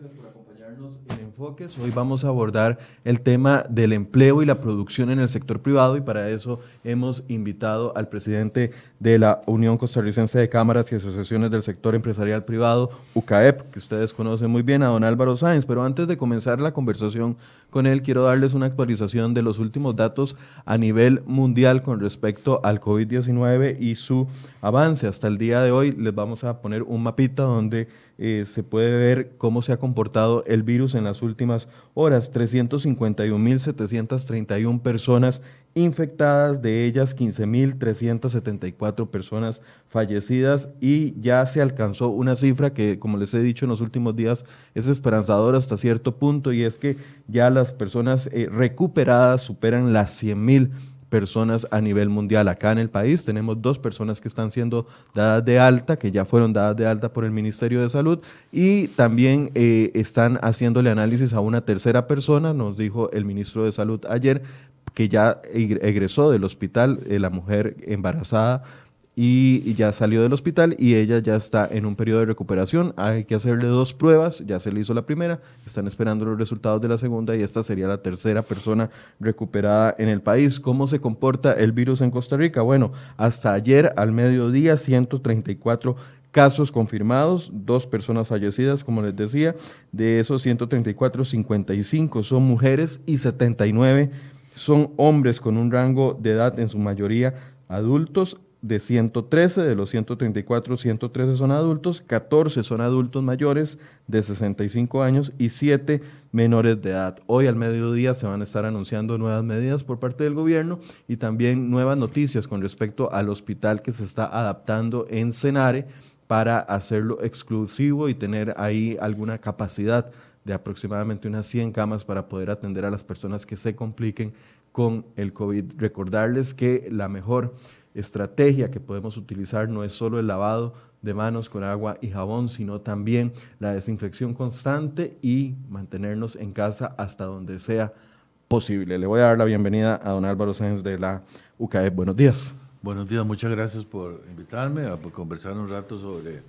gracias por acompañarnos en Enfoques. Hoy vamos a abordar el tema del empleo y la producción en el sector privado y para eso hemos invitado al presidente de la Unión Costarricense de Cámaras y Asociaciones del Sector Empresarial Privado, UCAEP, que ustedes conocen muy bien, a don Álvaro Sáenz. Pero antes de comenzar la conversación con él, quiero darles una actualización de los últimos datos a nivel mundial con respecto al COVID-19 y su avance. Hasta el día de hoy les vamos a poner un mapita donde eh, se puede ver cómo se ha comportado el virus en las últimas horas. 351.731 personas infectadas, de ellas 15.374 personas fallecidas y ya se alcanzó una cifra que, como les he dicho en los últimos días, es esperanzadora hasta cierto punto y es que ya las personas eh, recuperadas superan las 100.000 personas a nivel mundial. Acá en el país tenemos dos personas que están siendo dadas de alta, que ya fueron dadas de alta por el Ministerio de Salud, y también eh, están haciéndole análisis a una tercera persona, nos dijo el ministro de Salud ayer, que ya egresó del hospital, eh, la mujer embarazada y, ya salió del hospital y ella ya está en un periodo de recuperación. Hay que hacerle dos pruebas, ya se le hizo la primera, están esperando los resultados de la segunda y esta sería la tercera persona recuperada en el país. ¿Cómo se comporta el virus en Costa Rica? Bueno, hasta ayer al mediodía 134 casos confirmados, dos personas fallecidas, como les decía, de esos 134, 55 son mujeres y 79 son hombres con un rango de edad en su mayoría adultos de 113, de los 134, 113 son adultos, 14 son adultos mayores de 65 años y 7 menores de edad. Hoy al mediodía se van a estar anunciando nuevas medidas por parte del gobierno y también nuevas noticias con respecto al hospital que se está adaptando en Senare para hacerlo exclusivo y tener ahí alguna capacidad de aproximadamente unas 100 camas para poder atender a las personas que se compliquen con el COVID. Recordarles que la mejor estrategia que podemos utilizar no es solo el lavado de manos con agua y jabón, sino también la desinfección constante y mantenernos en casa hasta donde sea posible. Le voy a dar la bienvenida a don Álvaro Sáenz de la UCAE. Buenos días. Buenos días, muchas gracias por invitarme a conversar un rato sobre,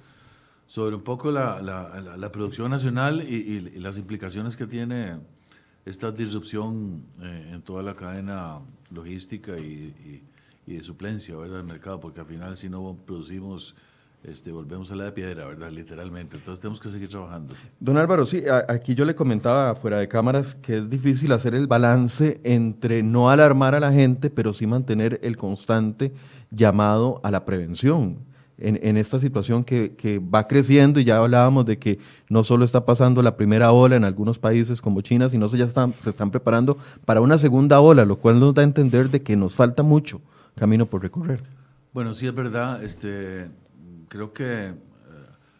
sobre un poco la, la, producción nacional y, las implicaciones que tiene esta disrupción eh, en toda la cadena logística y y de suplencia, ¿verdad? Del mercado, porque al final si no producimos, este, volvemos a la de piedra, ¿verdad? Literalmente. Entonces tenemos que seguir trabajando. Don Álvaro, sí, aquí yo le comentaba fuera de cámaras que es difícil hacer el balance entre no alarmar a la gente, pero sí mantener el constante llamado a la prevención. En, en, esta situación que, que, va creciendo y ya hablábamos de que no solo está pasando la primera ola en algunos países como China, sino que ya están, se están preparando para una segunda ola, lo cual nos da a entender de que nos falta mucho camino por recorrer. Bueno, sí es verdad. Este, creo que, eh,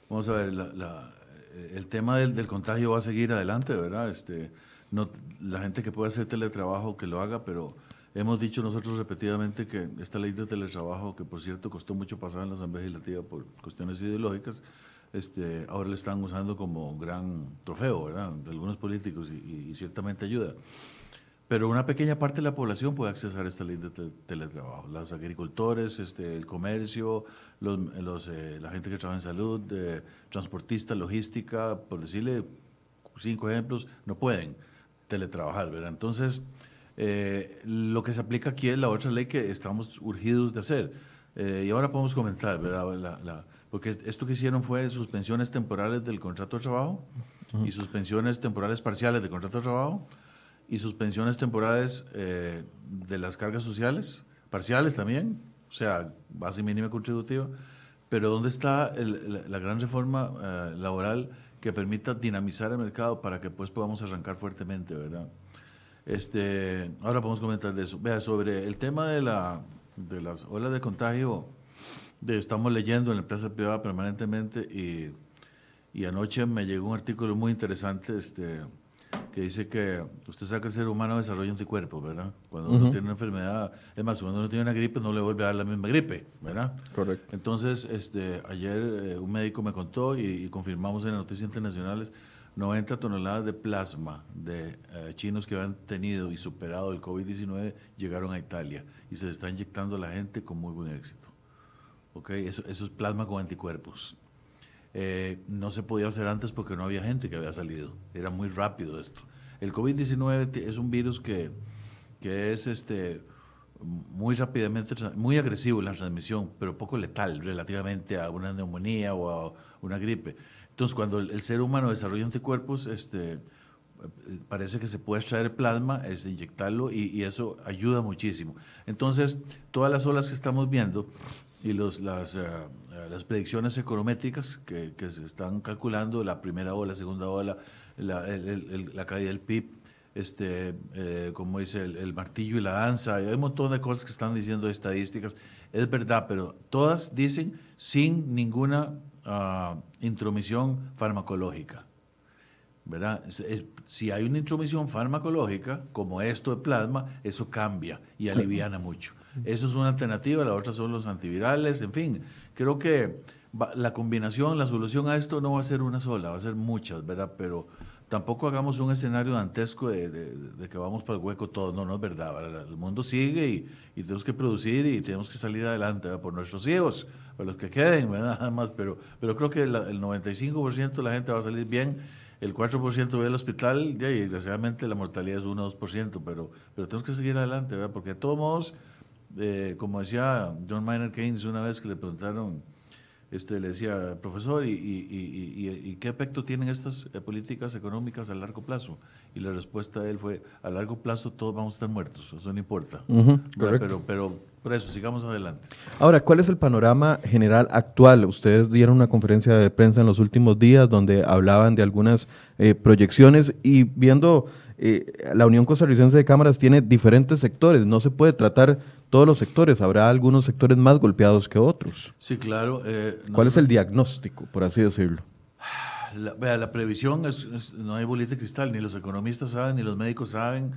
vamos a ver, la, el tema del, del, contagio va a seguir adelante, ¿verdad? Este, no, la gente que puede hacer teletrabajo, que lo haga, pero hemos dicho nosotros repetidamente que esta ley de teletrabajo, que por cierto costó mucho pasar en la Asamblea Legislativa por cuestiones ideológicas, este, ahora le están usando como gran trofeo, ¿verdad? De algunos políticos y, y ciertamente ayuda. Pero una pequeña parte de la población puede acceder a esta ley de teletrabajo. Los agricultores, este, el comercio, los, los, eh, la gente que trabaja en salud, eh, transportistas, logística, por decirle cinco ejemplos, no pueden teletrabajar. ¿verdad? Entonces, eh, lo que se aplica aquí es la otra ley que estamos urgidos de hacer. y ahora podemos comentar, ¿verdad? La, porque esto que hicieron fue suspensiones temporales del contrato de trabajo y suspensiones temporales parciales del contrato de trabajo y suspensiones temporales eh, de las cargas sociales, parciales también, o sea, base mínima contributiva, pero ¿dónde está la, gran reforma eh, laboral que permita dinamizar el mercado para que pues podamos arrancar fuertemente, verdad? Este, ahora podemos comentar de eso. Vea, sobre el tema de, la, de las olas de contagio, de, estamos leyendo en la empresa privada permanentemente y, y anoche me llegó un artículo muy interesante, este, que dice que usted sabe que el ser humano desarrolla anticuerpos, ¿verdad? Cuando uno tiene una enfermedad, es más, cuando uno tiene una gripe no le vuelve a dar la misma gripe, ¿verdad? Correcto. Entonces, este, ayer eh, un médico me contó y, confirmamos en las noticias internacionales 90 toneladas de plasma de eh, chinos que habían tenido y superado el COVID-19 llegaron a Italia y se está inyectando a la gente con muy buen éxito. ¿Ok? Eso, eso es plasma con anticuerpos. Eh, no se podía hacer antes porque no había gente que había salido. Era muy rápido esto. El COVID-19 es un virus que, que es este, muy rápidamente, muy agresivo en la transmisión, pero poco letal relativamente a una neumonía o a una gripe. Entonces, cuando el, ser humano desarrolla anticuerpos, este, parece que se puede extraer plasma, es inyectarlo y, eso ayuda muchísimo. Entonces, todas las olas que estamos viendo y los, las, eh, las predicciones econométricas que, que, se están calculando, la primera ola, la segunda ola, la, la caída del PIB, este, eh, como dice el, martillo y la danza, hay un montón de cosas que están diciendo estadísticas, es verdad, pero todas dicen sin ninguna uh, intromisión farmacológica. ¿verdad? Si hay una intromisión farmacológica, como esto de plasma, eso cambia y aliviana mucho. Eso es una alternativa, la otra son los antivirales, en fin. Creo que la combinación, la solución a esto no va a ser una sola, va a ser muchas, ¿verdad? Pero tampoco hagamos un escenario dantesco de, que vamos para el hueco todo. No, no es verdad. El mundo sigue y, tenemos que producir y tenemos que salir adelante por nuestros hijos, por los que queden, ¿verdad? Nada más. Pero, pero creo que el 95% de la gente va a salir bien. El 4% ve al hospital y desgraciadamente la mortalidad es 1 2%, pero, pero tenemos que seguir adelante, ¿verdad? Porque de todos modos, eh, como decía John Maynard Keynes una vez que le preguntaron este, le decía, profesor, ¿y, y, qué efecto tienen estas eh, políticas económicas a largo plazo? Y la respuesta de él fue, a largo plazo todos vamos a estar muertos, eso no importa. pero, pero por eso, sigamos adelante. Ahora, ¿cuál es el panorama general actual? Ustedes dieron una conferencia de prensa en los últimos días donde hablaban de algunas eh, proyecciones y viendo eh, la Unión Costarricense de Cámaras tiene diferentes sectores, no se puede tratar todos los sectores, habrá algunos sectores más golpeados que otros. Sí, claro. Eh, ¿Cuál es el diagnóstico, por así decirlo? La, vea, la previsión es, no hay bolita de cristal, ni los economistas saben, ni los médicos saben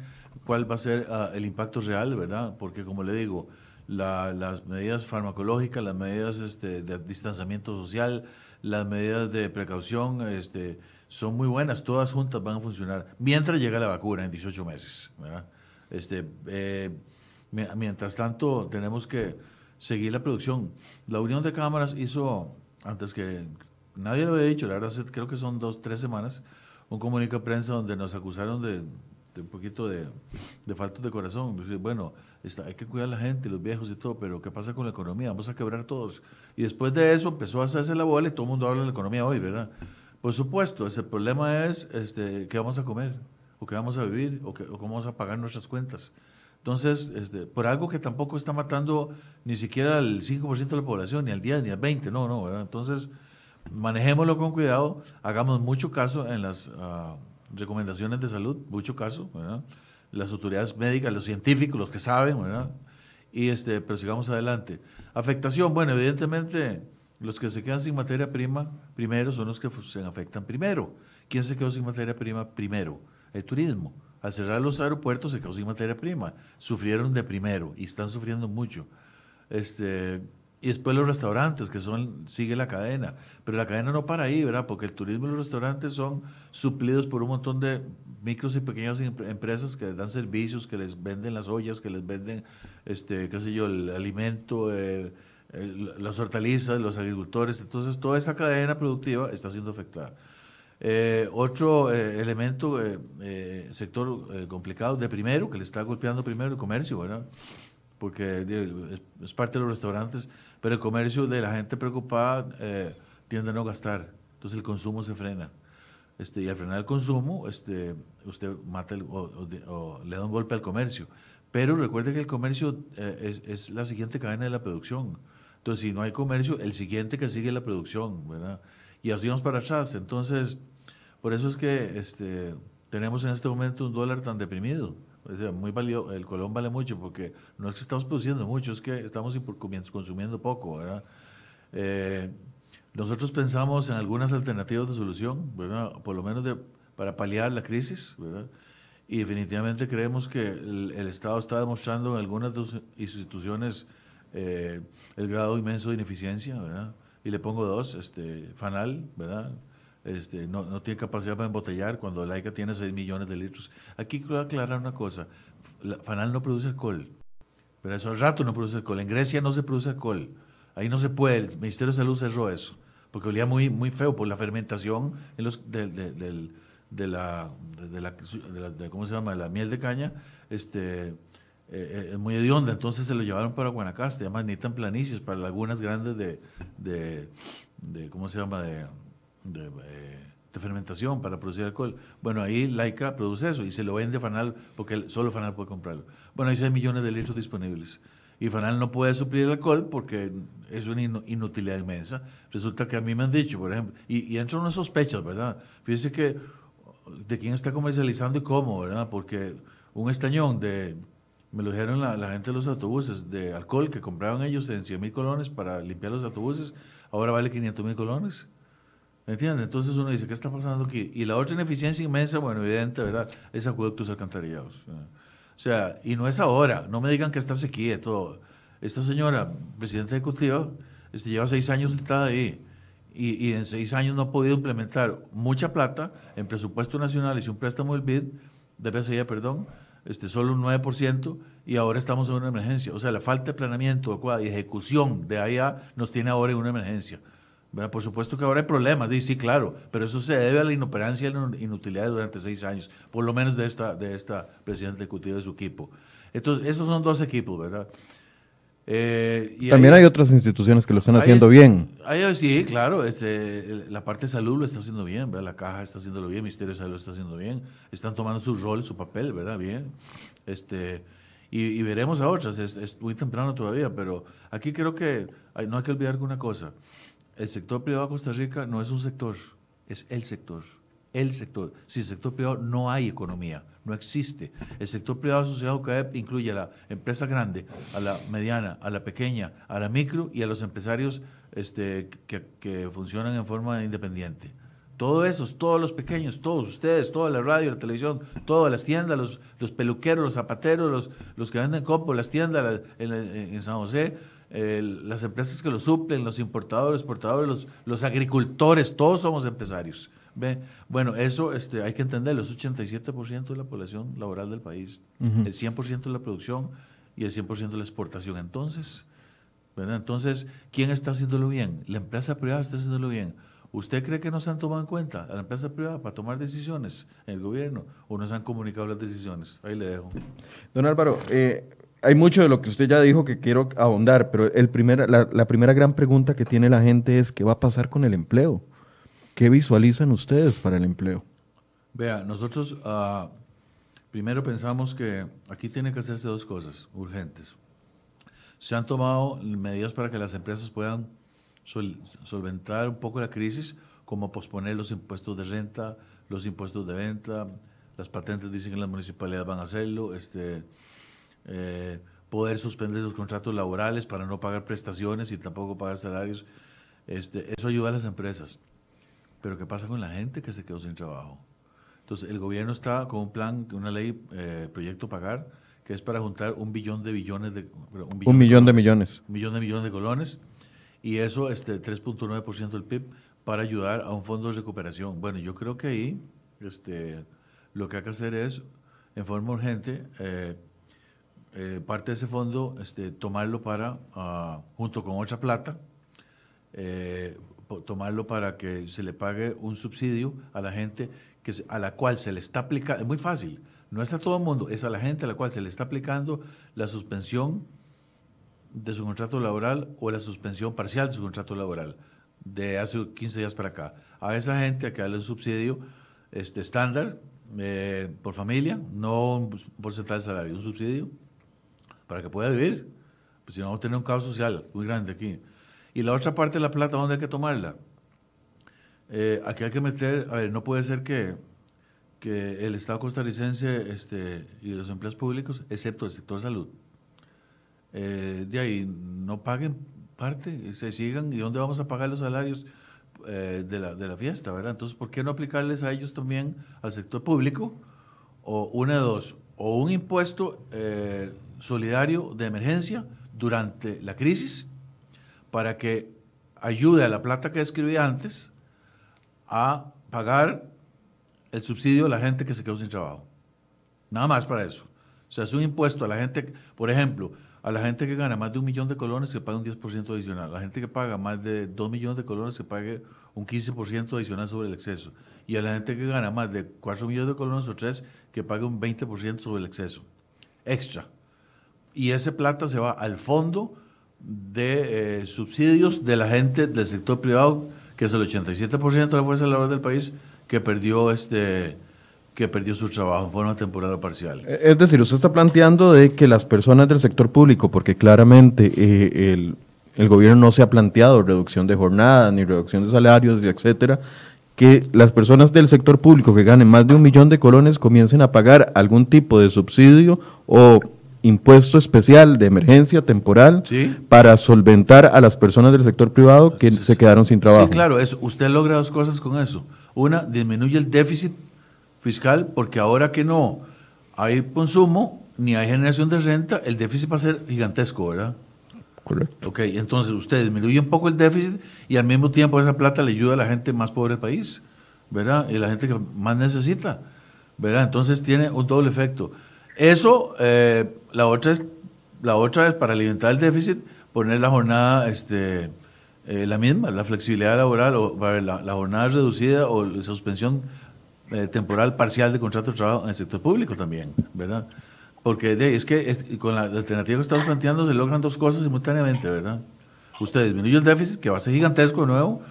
cuál va a ser ah, el impacto real, ¿verdad? Porque como le digo, las medidas farmacológicas, las medidas este, de distanciamiento social, las medidas de precaución, este, son muy buenas, todas juntas van a funcionar, mientras llega la vacuna en 18 meses. Este, eh, mientras tanto, tenemos que seguir la producción. La Unión de Cámaras hizo, antes que nadie lo había dicho, la verdad creo que son dos, tres semanas, un comunicado de prensa donde nos acusaron de, un poquito de, de falta de corazón. bueno, está, hay que cuidar a la gente, los viejos y todo, pero ¿qué pasa con la economía? Vamos a quebrar todos. Y después de eso empezó a hacerse la bola y todo el mundo habla de la economía hoy, ¿verdad? Por supuesto, ese problema es este, qué vamos a comer, o qué vamos a vivir, o, qué, cómo vamos a pagar nuestras cuentas. Entonces, este, por algo que tampoco está matando ni siquiera al 5% de la población, ni al 10, ni al 20, no, no, ¿verdad? Entonces, manejémoslo con cuidado, hagamos mucho caso en las ah, recomendaciones de salud, mucho caso. Las autoridades médicas, los científicos, los que saben, ¿verdad? Y este, pero sigamos adelante. Afectación, bueno, evidentemente los que se quedan sin materia prima primero son los que se afectan primero. ¿Quién se quedó sin materia prima primero? El turismo. Al cerrar los aeropuertos se sin materia prima. Sufrieron de primero y están sufriendo mucho. Este, y después los restaurantes, que son, sigue la cadena. Pero la cadena no para ahí, ¿verdad? Porque el turismo y los restaurantes son suplidos por un montón de micros y pequeñas empresas que les dan servicios, que les venden las ollas, que les venden, este, qué sé yo, el alimento, eh, las hortalizas, los agricultores, entonces toda esa cadena productiva está siendo afectada. Eh, otro eh, elemento, eh, sector complicado de primero, que le está golpeando primero el comercio, ¿verdad? porque es, parte de los restaurantes, pero el comercio de la gente preocupada tiende a no gastar, entonces el consumo se frena. Este, y al frenar el consumo, este, usted mata o, le da un golpe al comercio. Pero recuerde que el comercio es, es la siguiente cadena de la producción. Entonces, si no hay comercio, el siguiente que sigue es la producción, ¿verdad? Y así vamos para atrás. Entonces, por eso es que este, tenemos en este momento un dólar tan deprimido. Muy valioso, el colón vale mucho porque no es que estamos produciendo mucho, es que estamos consumiendo poco. Eh, nosotros pensamos en algunas alternativas de solución, ¿verdad? Por lo menos para paliar la crisis. Y definitivamente creemos que el, el Estado está demostrando en algunas de sus instituciones eh, el grado inmenso de ineficiencia, ¿verdad? Y le pongo dos, este, Fanal, ¿verdad? Este, no, no tiene capacidad para embotellar cuando Laica tiene 6 millones de litros. Aquí quiero aclarar una cosa, Fanal no produce alcohol, pero eso al rato no produce alcohol. En Grecia no se produce alcohol, ahí no se puede, el Ministerio de Salud cerró eso, porque olía muy, muy feo por la fermentación en los, de, de, la, de, la, ¿cómo se llama? la miel de caña, este, eh, eh, es muy hedionda, entonces se lo llevaron para Guanacaste, además necesitan planicies para lagunas grandes de, de, ¿cómo se llama? de, eh, de fermentación para producir alcohol. Bueno, ahí Laika produce eso y se lo vende Fanal porque solo Fanal puede comprarlo. Bueno, hay 6 millones de litros disponibles. Y Fanal no puede suplir el alcohol porque es una inutilidad inmensa. Resulta que a mí me han dicho, por ejemplo, y, y entran unas sospechas, ¿verdad? Fíjese que de quién está comercializando y cómo, ¿verdad? Porque un estañón de, me lo dijeron la, la gente de los autobuses, de alcohol que compraban ellos en 100 mil colones para limpiar los autobuses, ahora vale 500 mil colones. ¿Me entiendes? Entonces uno dice, ¿qué está pasando aquí? Y la otra ineficiencia inmensa, bueno, evidente, ¿verdad? Es acueductos alcantarillados. O sea, y no es ahora, no me digan que está sequía todo. Esta señora, presidenta ejecutiva, este, lleva seis años sentada ahí y, y, en seis años no ha podido implementar mucha plata en presupuesto nacional y un préstamo del BID, de BCI, perdón, este, solo un 9%, y ahora estamos en una emergencia. O sea, la falta de planeamiento y ejecución de AIA nos tiene ahora en una emergencia. Por supuesto que ahora hay problemas, sí, claro, pero eso se debe a la inoperancia y la inutilidad durante seis años, por lo menos de esta, de esta presidenta ejecutiva de su equipo. Entonces, esos son dos equipos, ¿verdad? Eh, También hay, otras instituciones que lo están haciendo bien. sí, claro, este, la parte de salud lo está haciendo bien, ¿verdad? la caja está haciéndolo bien, el Ministerio de Salud lo está haciendo bien, están tomando su rol, su papel, ¿verdad? Bien. Este, y, veremos a otras, es, muy temprano todavía, pero aquí creo que no hay que olvidar una cosa el sector privado de Costa Rica no es un sector, es el sector. El sector. Sin sector privado no hay economía, no existe. El sector privado asociado a incluye a la empresa grande, a la mediana, a la pequeña, a la micro y a los empresarios este, que, funcionan en forma independiente. Todos esos, todos los pequeños, todos ustedes, toda la radio, la televisión, todas las tiendas, los, los peluqueros, los zapateros, los, los que venden copo, las tiendas en San José, las empresas que lo suplen, los importadores, exportadores, los, los agricultores, todos somos empresarios. ¿Ve? Bueno, eso este, hay que entenderlo, es 87% de la población laboral del país, el 100% de la producción y el 100% de la exportación. Entonces, ¿verdad? Entonces, ¿quién está haciéndolo bien? La empresa privada está haciéndolo bien. ¿Usted cree que no se han tomado en cuenta a la empresa privada para tomar decisiones en el gobierno o no se han comunicado las decisiones? Ahí le dejo. Don Álvaro, eh, hay mucho de lo que usted ya dijo que quiero ahondar, pero el primer, la, primera gran pregunta que tiene la gente es qué va a pasar con el empleo. ¿Qué visualizan ustedes para el empleo? Vea, nosotros uh, primero pensamos que aquí tiene que hacerse dos cosas urgentes. Se han tomado medidas para que las empresas puedan solventar un poco la crisis, como posponer los impuestos de renta, los impuestos de venta, las patentes dicen que las municipalidades van a hacerlo, este, eh, poder suspender los contratos laborales para no pagar prestaciones y tampoco pagar salarios. Este, eso ayuda a las empresas. Pero ¿qué pasa con la gente que se quedó sin trabajo? Entonces, el gobierno está con un plan, una ley, eh, proyecto pagar, que es para juntar un billón de billones de... Un, millón de, millones. Un millón de millones de colones. Y eso, este 3.9% del PIB, para ayudar a un fondo de recuperación. Bueno, yo creo que ahí este, lo que hay que hacer es, en forma urgente, eh, eh, parte de ese fondo, este, tomarlo para, ah, junto con otra plata, eh, tomarlo para que se le pague un subsidio a la gente que, a la cual se le está aplicando, es muy fácil, no es a todo el mundo, es a la gente a la cual se le está aplicando la suspensión de su contrato laboral o la suspensión parcial de su contrato laboral de hace 15 días para acá. A esa gente hay que darle un subsidio este, estándar eh, por familia, no un porcentaje de salario, un subsidio para que pueda vivir. Pues si no, vamos a tener un caos social muy grande aquí. Y la otra parte de la plata, ¿dónde hay que tomarla? Eh, aquí hay que meter, a ver, no puede ser que, que el Estado costarricense este, y los empleos públicos, excepto el sector salud, eh, de ahí no paguen parte, se sigan, ¿y dónde vamos a pagar los salarios eh, de, la, de la fiesta, verdad? Entonces, ¿por qué no aplicarles a ellos también, al sector público? O una de dos, o un impuesto solidario de emergencia durante la crisis para que ayude a la plata que escribí antes a pagar el subsidio a la gente que se quedó sin trabajo. Nada más para eso. O sea, es un impuesto a la gente, por ejemplo, a la gente que gana más de un millón de colones que pague un 10% adicional, a la gente que paga más de 2 millones de colones que pague un 15% adicional sobre el exceso, y a la gente que gana más de 4 millones de colones o 3 que pague un 20% sobre el exceso, extra. Y ese plata se va al fondo de eh, subsidios de la gente del sector privado, que es el 87% de la fuerza laboral del país, que perdió este que perdió su trabajo en forma temporal o parcial. Eh, es decir, usted está planteando de que las personas del sector público, porque claramente eh, el, el, gobierno no se ha planteado reducción de jornada, ni reducción de salarios, etcétera, que las personas del sector público que ganen más de un millón de colones comiencen a pagar algún tipo de subsidio o impuesto especial de emergencia temporal para solventar a las personas del sector privado que se quedaron sin trabajo. Sí, claro, eso, usted logra dos cosas con eso. Una, disminuye el déficit fiscal porque ahora que no hay consumo ni hay generación de renta, el déficit va a ser gigantesco, ¿verdad? Correcto. Ok, entonces usted disminuye un poco el déficit y al mismo tiempo esa plata le ayuda a la gente más pobre del país, ¿verdad? Y la gente que más necesita, ¿verdad? Entonces tiene un doble efecto. Eso, eh, la, otra es, la otra es para alimentar el déficit, poner la jornada este, eh, la misma, la flexibilidad laboral, o la, la jornada reducida o la suspensión eh, temporal parcial de contrato de trabajo en el sector público también, ¿verdad? Porque es que con la alternativa que estamos planteando se logran dos cosas simultáneamente, ¿verdad? Usted disminuye el déficit, que va a ser gigantesco de nuevo,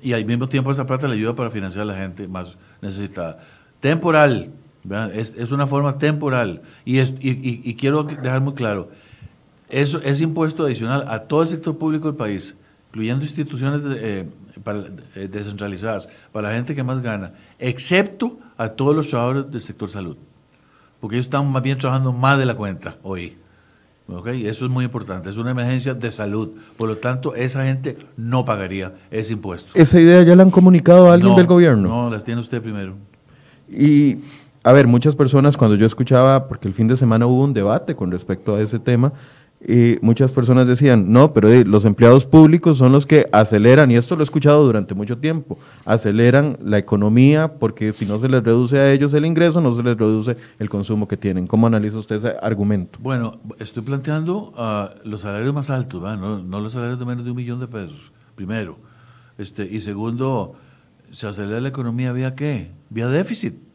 y al mismo tiempo esa plata le ayuda para financiar a la gente más necesitada. Temporal, es, es, una forma temporal. Y, es, y, y, quiero dejar muy claro, eso es impuesto adicional a todo el sector público del país, incluyendo instituciones eh, eh, descentralizadas, para la gente que más gana, excepto a todos los trabajadores del sector salud. Porque ellos están más bien trabajando más de la cuenta hoy. ¿Okay? Eso es muy importante. Es una emergencia de salud. Por lo tanto, esa gente no pagaría ese impuesto. ¿Esa idea ya la han comunicado a alguien del gobierno? No, las tiene usted primero. Y a ver, muchas personas cuando yo escuchaba, porque el fin de semana hubo un debate con respecto a ese tema, y muchas personas decían, no, pero los empleados públicos son los que aceleran, y esto lo he escuchado durante mucho tiempo, aceleran la economía porque si no se les reduce a ellos el ingreso, no se les reduce el consumo que tienen. ¿Cómo analiza usted ese argumento? Bueno, estoy planteando uh, los salarios más altos, no, no, los salarios de menos de un millón de pesos, primero. Este, y segundo, ¿se acelera la economía vía qué? Vía déficit.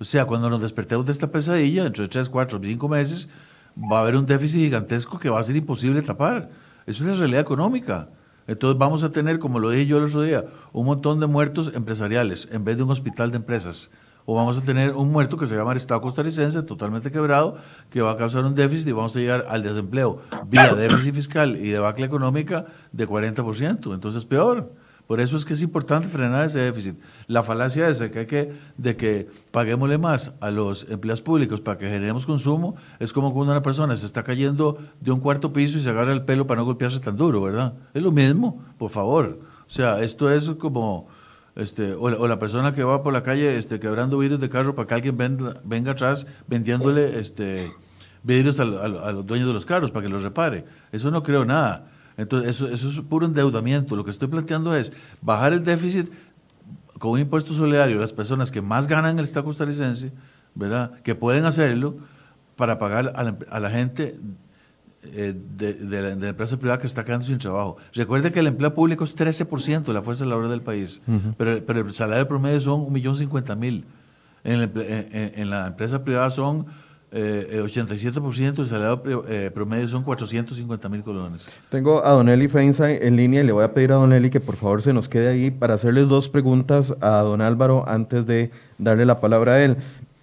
O sea, cuando nos despertemos de esta pesadilla, dentro de 3, 4, 5 meses, va a haber un déficit gigantesco que va a ser imposible tapar. Es una realidad económica. Entonces vamos a tener, como lo dije yo el otro día, un montón de muertos empresariales en vez de un hospital de empresas. O vamos a tener un muerto que se llama el Estado costarricense, totalmente quebrado, que va a causar un déficit y vamos a llegar al desempleo vía déficit fiscal y debacle económica de 40%. Entonces peor. Por eso es que es importante frenar ese déficit. La falacia esa que hay que, de que paguémosle más a los empleados públicos para que generemos consumo, es como cuando una persona se está cayendo de un cuarto piso y se agarra el pelo para no golpearse tan duro, ¿verdad? Es lo mismo, por favor. O sea, esto es como, este, o, la, persona que va por la calle este, quebrando vidrios de carro para que alguien venga atrás vendiéndole este, vidrios a, a los dueños de los carros para que los repare. Eso no creo nada. Entonces, eso, eso es puro endeudamiento. Lo que estoy planteando es bajar el déficit con un impuesto solidario a las personas que más ganan en el Estado costarricense, ¿verdad? Que pueden hacerlo para pagar a la, gente eh, de, la, empresa privada que está quedando sin trabajo. Recuerde que el empleo público es 13% de la fuerza laboral del país, pero, pero, el salario promedio son 1.050.000. En, en, en la empresa privada son eh, 87% del salario eh, promedio son 450 mil colones. Tengo a Don Eli Feinza en línea y le voy a pedir a Don Eli que por favor se nos quede ahí para hacerles dos preguntas a Don Álvaro antes de darle la palabra a él.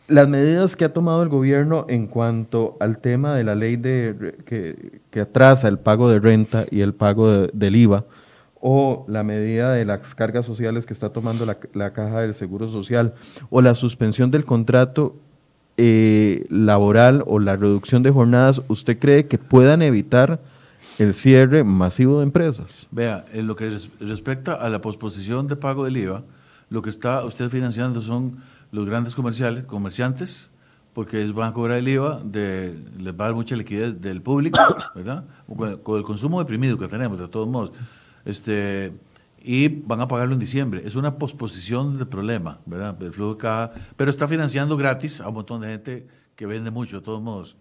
Las medidas que ha tomado el gobierno en cuanto al tema de la ley de, que, que atrasa el pago de renta y el pago del IVA, o la medida de las cargas sociales que está tomando la, la, Caja del Seguro Social, o la suspensión del contrato eh, laboral o la reducción de jornadas, ¿usted cree que puedan evitar el cierre masivo de empresas? Vea, en lo que respecta a la posposición de pago del IVA, lo que está usted financiando son los grandes comerciales, comerciantes, porque van a cobrar el IVA, de, les va a dar mucha liquidez del público, ¿verdad? Con el consumo deprimido que tenemos, de todos modos. Este, y van a pagarlo en diciembre. Es una posposición del problema, ¿verdad? El flujo de caja, pero está financiando gratis a un montón de gente que vende mucho, de todos modos.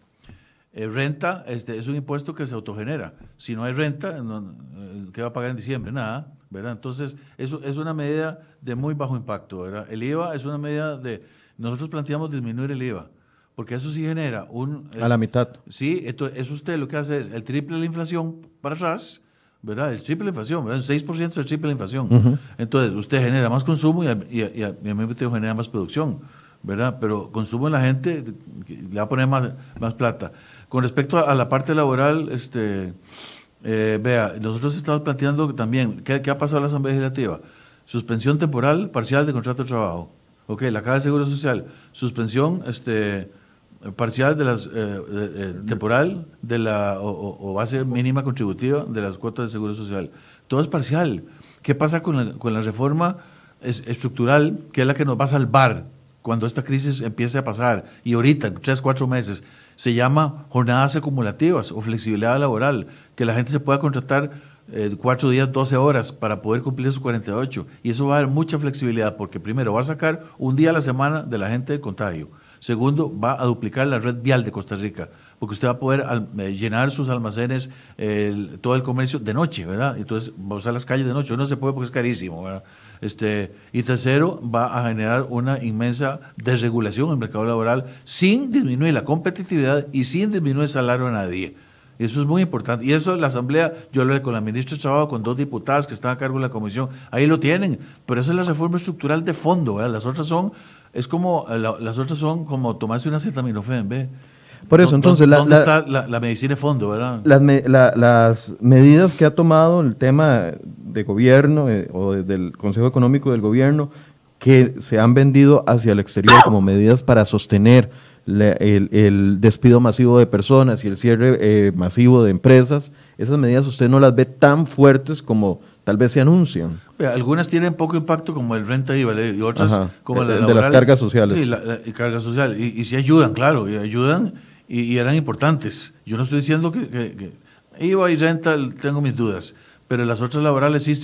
Eh, renta este, es un impuesto que se autogenera. Si no hay renta, eh, ¿qué va a pagar en diciembre? Nada, ¿verdad? Entonces, eso es una medida de muy bajo impacto, ¿verdad? El IVA es una medida de... Nosotros planteamos disminuir el IVA, porque eso sí genera un... a la mitad. Sí, esto, eso usted lo que hace es el triple de la inflación para atrás, ¿verdad? El triple inflación, ¿verdad? El 6% es el triple inflación. Entonces, usted genera más consumo y, y, y, a, y genera más producción. ¿verdad? Pero consumo en la gente le va a poner más, más plata. Con respecto a, la parte laboral, este, eh, vea, nosotros estamos planteando también, ¿qué, ha pasado en la Asamblea Legislativa? Suspensión temporal parcial de contrato de trabajo. Ok, la Caja de Seguro Social, suspensión este, parcial de las, eh, temporal de la, o, base mínima contributiva de las cuotas de Seguro Social. Todo es parcial. ¿Qué pasa con la, con la reforma estructural, que es la que nos va a salvar cuando esta crisis empiece a pasar, y ahorita, tres, cuatro meses, se llama jornadas acumulativas o flexibilidad laboral, que la gente se pueda contratar eh, cuatro días, 12 horas para poder cumplir sus 48. Y eso va a dar mucha flexibilidad, porque primero va a sacar un día a la semana de la gente de contagio. Segundo, va a duplicar la red vial de Costa Rica, porque usted va a poder eh, llenar sus almacenes, todo el comercio de noche, ¿verdad? Entonces, va a usar las calles de noche. No se puede porque es carísimo, ¿verdad? Este, y tercero, va a generar una inmensa desregulación en el mercado laboral sin disminuir la competitividad y sin disminuir el salario a nadie. Eso es muy importante. Y eso la Asamblea, yo hablé con la ministra de Trabajo, con dos diputadas que están a cargo de la comisión, ahí lo tienen. Pero esa es la reforma estructural de fondo. Las otras son, es como, las otras son como tomarse una acetaminofén, ¿ve? Por eso, entonces... ¿Dónde está la, medicina de fondo, verdad? Las, las medidas que ha tomado el tema de gobierno eh, o del Consejo Económico del Gobierno que se han vendido hacia el exterior como medidas para sostener el, despido masivo de personas y el cierre eh, masivo de empresas, esas medidas usted no las ve tan fuertes como tal vez se anuncian. Algunas tienen poco impacto como el renta IVA y otras como la de las cargas sociales. Sí, la, y cargas sociales. Y, y sí ayudan, claro, y ayudan y, eran importantes. Yo no estoy diciendo que, que, IVA y renta tengo mis dudas, pero las otras laborales sí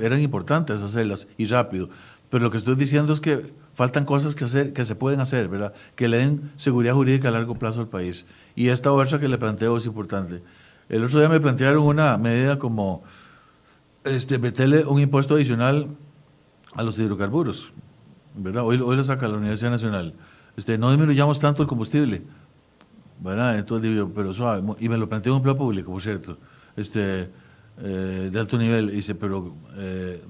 eran importantes hacerlas y rápido. Pero lo que estoy diciendo es que faltan cosas que hacer, que se pueden hacer, ¿verdad? Que le den seguridad jurídica a largo plazo al país. Y esta otra que le planteo es importante. El otro día me plantearon una medida como este, meterle un impuesto adicional a los hidrocarburos, ¿verdad? Hoy, lo saca la Universidad Nacional. Este, no disminuyamos tanto el combustible, ¿verdad? Entonces pero suave, y me lo planteó un plan público, por cierto, este, eh, de alto nivel, y dice, pero eh,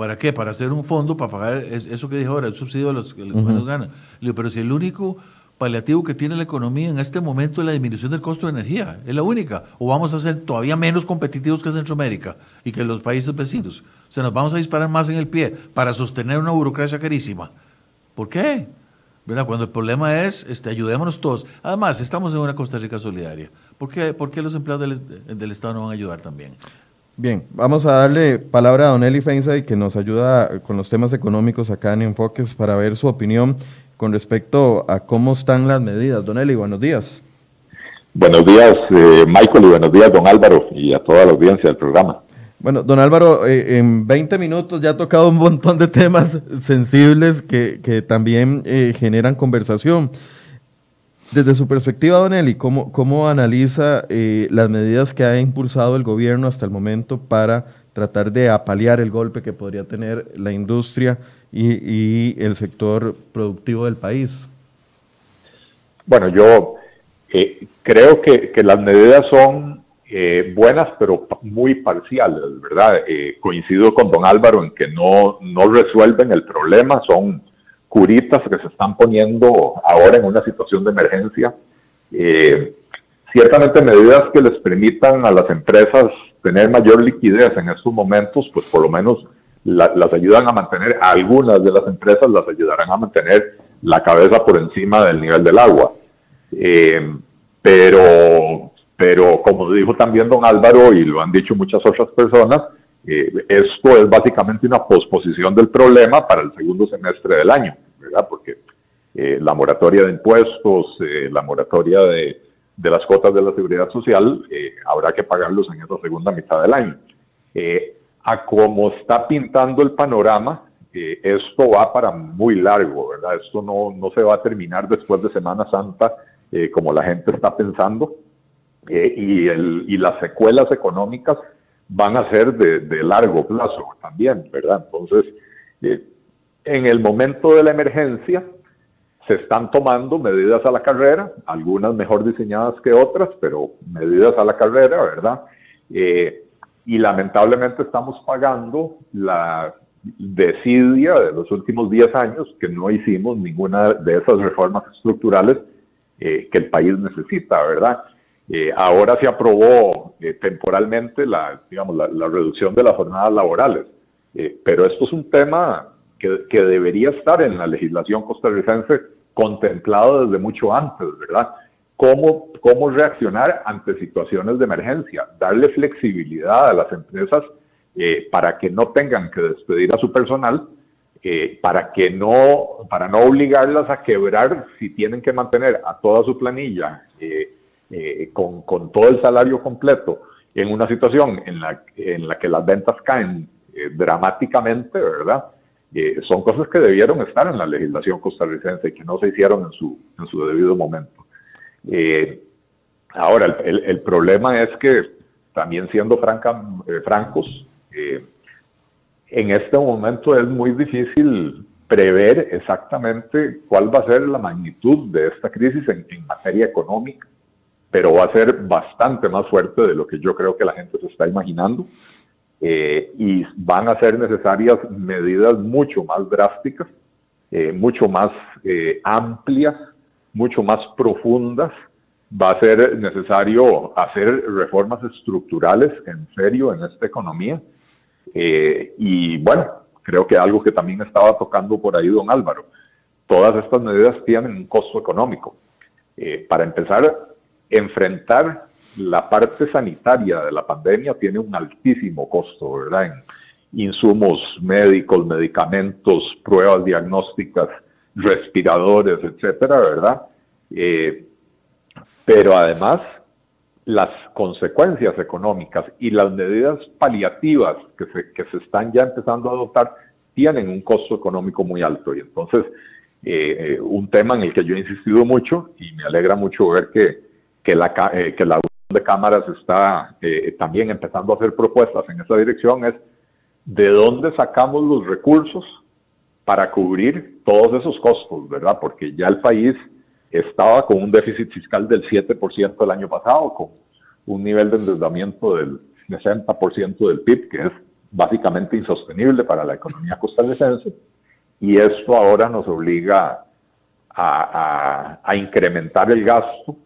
¿para qué? Para hacer un fondo, para pagar eso que dijo ahora, el subsidio a los que menos ganan. digo, pero si el único paliativo que tiene la economía en este momento es la disminución del costo de energía, es la única, o vamos a ser todavía menos competitivos que Centroamérica y que los países vecinos. O sea, nos vamos a disparar más en el pie para sostener una burocracia carísima. ¿Por qué? Cuando el problema es, este, ayudémonos todos. Además, estamos en una Costa Rica solidaria. ¿Por qué, por qué los empleados del, del, Estado no van a ayudar también? Bien, vamos a darle palabra a Don Eli Feinsay, que nos ayuda con los temas económicos acá en Enfoques para ver su opinión con respecto a cómo están las medidas. Don Eli, buenos días. Buenos días, eh, Michael, y buenos días, don Álvaro, y a toda la audiencia del programa. Bueno, don Álvaro, eh, en 20 minutos ya ha tocado un montón de temas sensibles que, que también eh, generan conversación. Desde su perspectiva, don Eli, ¿cómo, cómo analiza eh, las medidas que ha impulsado el gobierno hasta el momento para tratar de apalear el golpe que podría tener la industria y, el sector productivo del país? Bueno, yo creo que, que las medidas son eh, buenas, pero muy parciales, ¿verdad? Eh, coincido con don Álvaro en que no, no resuelven el problema, son curitas que se están poniendo ahora en una situación de emergencia. Eh, ciertamente medidas que les permitan a las empresas tener mayor liquidez en estos momentos, pues por lo menos las ayudan a mantener, algunas de las empresas las ayudarán a mantener la cabeza por encima del nivel del agua. pero pero como dijo también don Álvaro y lo han dicho muchas otras personas, eh, esto es básicamente una posposición del problema para el segundo semestre del año, ¿verdad? Porque eh, la moratoria de impuestos, eh, la moratoria de, de, las cuotas de la seguridad social, habrá que pagarlos en esa segunda mitad del año. a como está pintando el panorama, esto va para muy largo, ¿verdad? Esto no, no se va a terminar después de Semana Santa como la gente está pensando. eh, y, el, y las secuelas económicas van a ser de, largo plazo también, ¿verdad? Entonces, eh, en el momento de la emergencia se están tomando medidas a la carrera, algunas mejor diseñadas que otras, pero medidas a la carrera, ¿verdad? Eh, y lamentablemente estamos pagando la desidia de los últimos 10 años que no hicimos ninguna de esas reformas estructurales que el país necesita, ¿verdad? Eh, ahora se aprobó eh, temporalmente la, digamos, la, reducción de las jornadas laborales, eh, pero esto es un tema que, que, debería estar en la legislación costarricense contemplado desde mucho antes, ¿verdad? ¿Cómo, cómo reaccionar ante situaciones de emergencia, darle flexibilidad a las empresas para que no tengan que despedir a su personal, para que no, para no obligarlas a quebrar si tienen que mantener a toda su planilla con, con, todo el salario completo en una situación en la, en la que las ventas caen eh, dramáticamente, ¿verdad? Eh, son cosas que debieron estar en la legislación costarricense y que no se hicieron en su, en su debido momento. ahora, el, el, problema es que también siendo francos, en este momento es muy difícil prever exactamente cuál va a ser la magnitud de esta crisis en materia económica pero va a ser bastante más fuerte de lo que yo creo que la gente se está imaginando. Eh, y van a ser necesarias medidas mucho más drásticas, eh, mucho más eh, amplias, mucho más profundas. Va a ser necesario hacer reformas estructurales en serio en esta economía. y bueno, creo que algo que también estaba tocando por ahí don Álvaro, todas estas medidas tienen un costo económico. para empezar, enfrentar la parte sanitaria de la pandemia tiene un altísimo costo, ¿verdad? En insumos médicos, medicamentos, pruebas diagnósticas, respiradores, etcétera, ¿verdad? Eh, pero además, las consecuencias económicas y las medidas paliativas que se, que se están ya empezando a adoptar tienen un costo económico muy alto. Y entonces, eh, eh, un tema en el que yo he insistido mucho y me alegra mucho ver que que la, eh, que la de cámaras está eh, también empezando a hacer propuestas en esa dirección es de dónde sacamos los recursos para cubrir todos esos costos, ¿verdad? Porque ya el país estaba con un déficit fiscal del 7% el año pasado, con un nivel de endeudamiento del 60% del PIB, que es básicamente insostenible para la economía costarricense, y esto ahora nos obliga a, a, a incrementar el gasto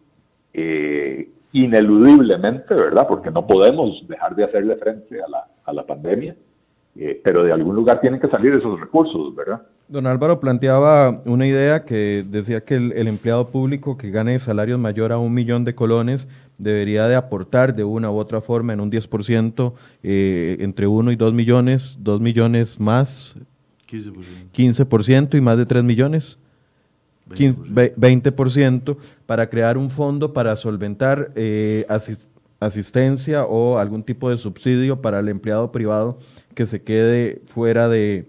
eh, ineludiblemente, ¿verdad? Porque no podemos dejar de hacerle frente a la, a la pandemia, eh, pero de algún lugar tienen que salir esos recursos, ¿verdad? Don Álvaro planteaba una idea que decía que el, empleado público que gane salarios mayor a un millón de colones debería de aportar de una u otra forma en un 10%, eh, entre 1 y 2 millones, 2 millones más, 15%, 15% y más de 3 millones. 20%, para crear un fondo para solventar eh, asistencia o algún tipo de subsidio para el empleado privado que se quede fuera de,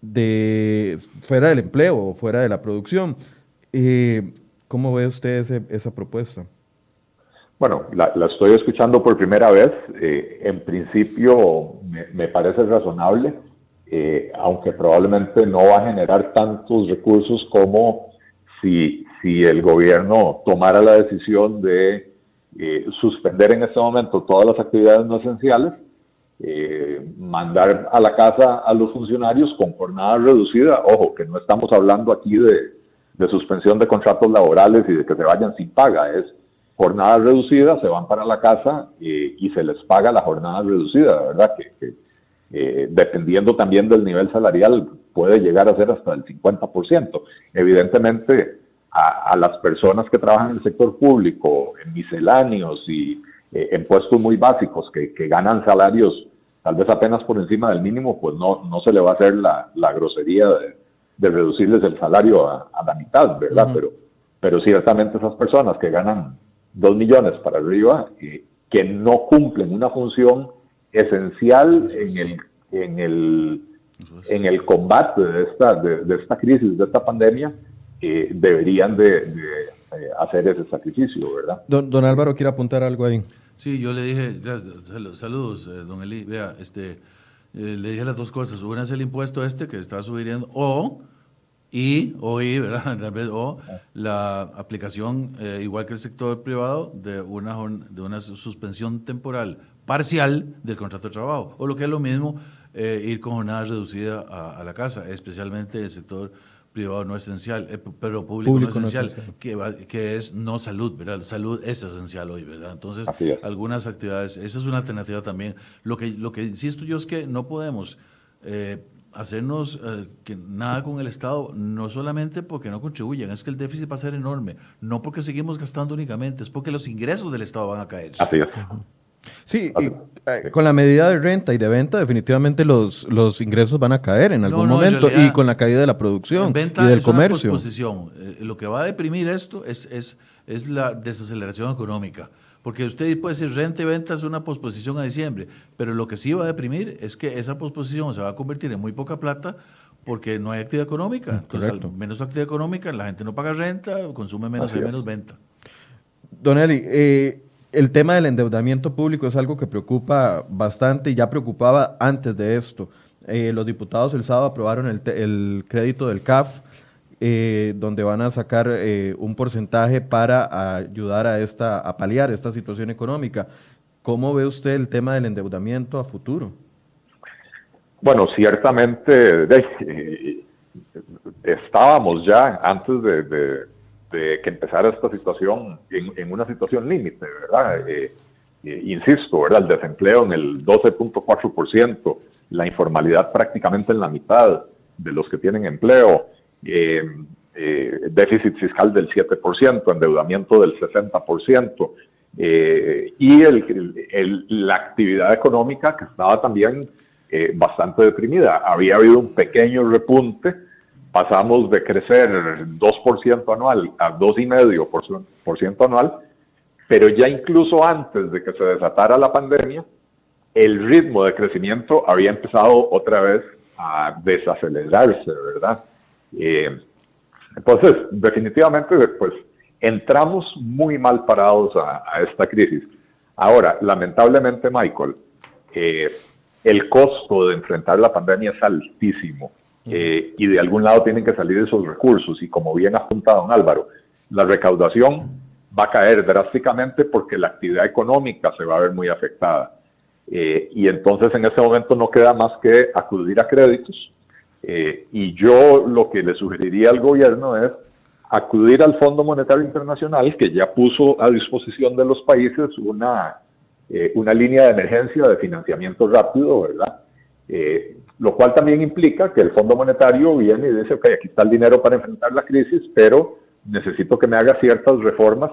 de fuera del empleo o fuera de la producción. Eh, ¿Cómo ve usted esa propuesta? Bueno, la, estoy escuchando por primera vez. Eh, en principio me parece razonable eh, aunque probablemente no va a generar tantos recursos como si, si el gobierno tomara la decisión de eh, suspender en este momento todas las actividades no esenciales, eh, mandar a la casa a los funcionarios con jornada reducida. Ojo, que no estamos hablando aquí de, de suspensión de contratos laborales y de que se vayan sin paga, es jornada reducida, se van para la casa y se les paga la jornada reducida, ¿verdad? Que eh, dependiendo también del nivel salarial, puede llegar a ser hasta el 50%. Evidentemente, a, las personas que trabajan en el sector público, en misceláneos y eh, en puestos muy básicos que, ganan salarios tal vez apenas por encima del mínimo, pues no, no se le va a hacer la, grosería de, reducirles el salario a, la mitad, ¿verdad? pero, pero ciertamente esas personas que ganan dos millones para arriba, eh, que no cumplen una función esencial en el, en el, en el combate de esta, de, esta crisis, de esta pandemia, eh, deberían de, hacer ese sacrificio, ¿verdad? Don, Álvaro quiere apuntar algo ahí. Sí, yo le dije, saludos, don Eli, vea, este, le dije las dos cosas, una es el impuesto este que está subiendo, o y hoy, ¿verdad? o la aplicación, eh, igual que el sector privado, de una, de una suspensión temporal parcial del contrato de trabajo, o lo que es lo mismo, eh, ir con jornada reducida a, la casa, especialmente el sector privado no esencial, eh, pero público, no esencial, Que, que es no salud, ¿verdad? Salud es esencial hoy, ¿verdad? Entonces, algunas actividades, esa es una alternativa también. Lo que, lo que insisto yo es que no podemos hacernos eh, que nada con el Estado, no solamente porque no contribuyen, es que el déficit va a ser enorme, no porque seguimos gastando únicamente, es porque los ingresos del Estado van a caer. Así es. Sí, eh, con la medida de renta y de venta, definitivamente los, los ingresos van a caer en algún momento y con la caída de la producción y del comercio. Eh, lo que va a deprimir esto es, es, es la desaceleración económica. Porque usted puede decir renta y venta es una posposición a diciembre, pero lo que sí va a deprimir es que esa posposición se va a convertir en muy poca plata porque no hay actividad económica. Entonces, menos actividad económica, la gente no paga renta, consume menos y menos venta. Don Eli, eh, el tema del endeudamiento público es algo que preocupa bastante y ya preocupaba antes de esto. Eh, los diputados el sábado aprobaron el, el crédito del CAF eh, donde van a sacar eh, un porcentaje para ayudar a, esta, a paliar esta situación económica. ¿Cómo ve usted el tema del endeudamiento a futuro? Bueno, ciertamente eh, estábamos ya antes de, que empezara esta situación en, una situación límite, ¿verdad? insisto, ¿verdad? El desempleo en el 12.4%, la informalidad prácticamente en la mitad de los que tienen empleo, eh, eh, déficit fiscal del 7%, endeudamiento del 60%, eh, y la actividad económica que estaba también eh, bastante deprimida. Había habido un pequeño repunte, pasamos de crecer 2% anual a 2,5% anual, pero ya incluso antes de que se desatara la pandemia, el ritmo de crecimiento había empezado otra vez a desacelerarse, ¿verdad? Eh, entonces, definitivamente, pues entramos muy mal parados a, esta crisis. Ahora, lamentablemente, Michael, eh, el costo de enfrentar la pandemia es altísimo eh, y de algún lado tienen que salir esos recursos y como bien ha apuntado don Álvaro, la recaudación va a caer drásticamente porque la actividad económica se va a ver muy afectada. y entonces en ese momento no queda más que acudir a créditos eh, y yo lo que le sugeriría al gobierno es acudir al Fondo Monetario Internacional, que ya puso a disposición de los países una, eh, una línea de emergencia de financiamiento rápido, ¿verdad? Eh, lo cual también implica que el Fondo Monetario viene y dice, ok, aquí está el dinero para enfrentar la crisis, pero necesito que me haga ciertas reformas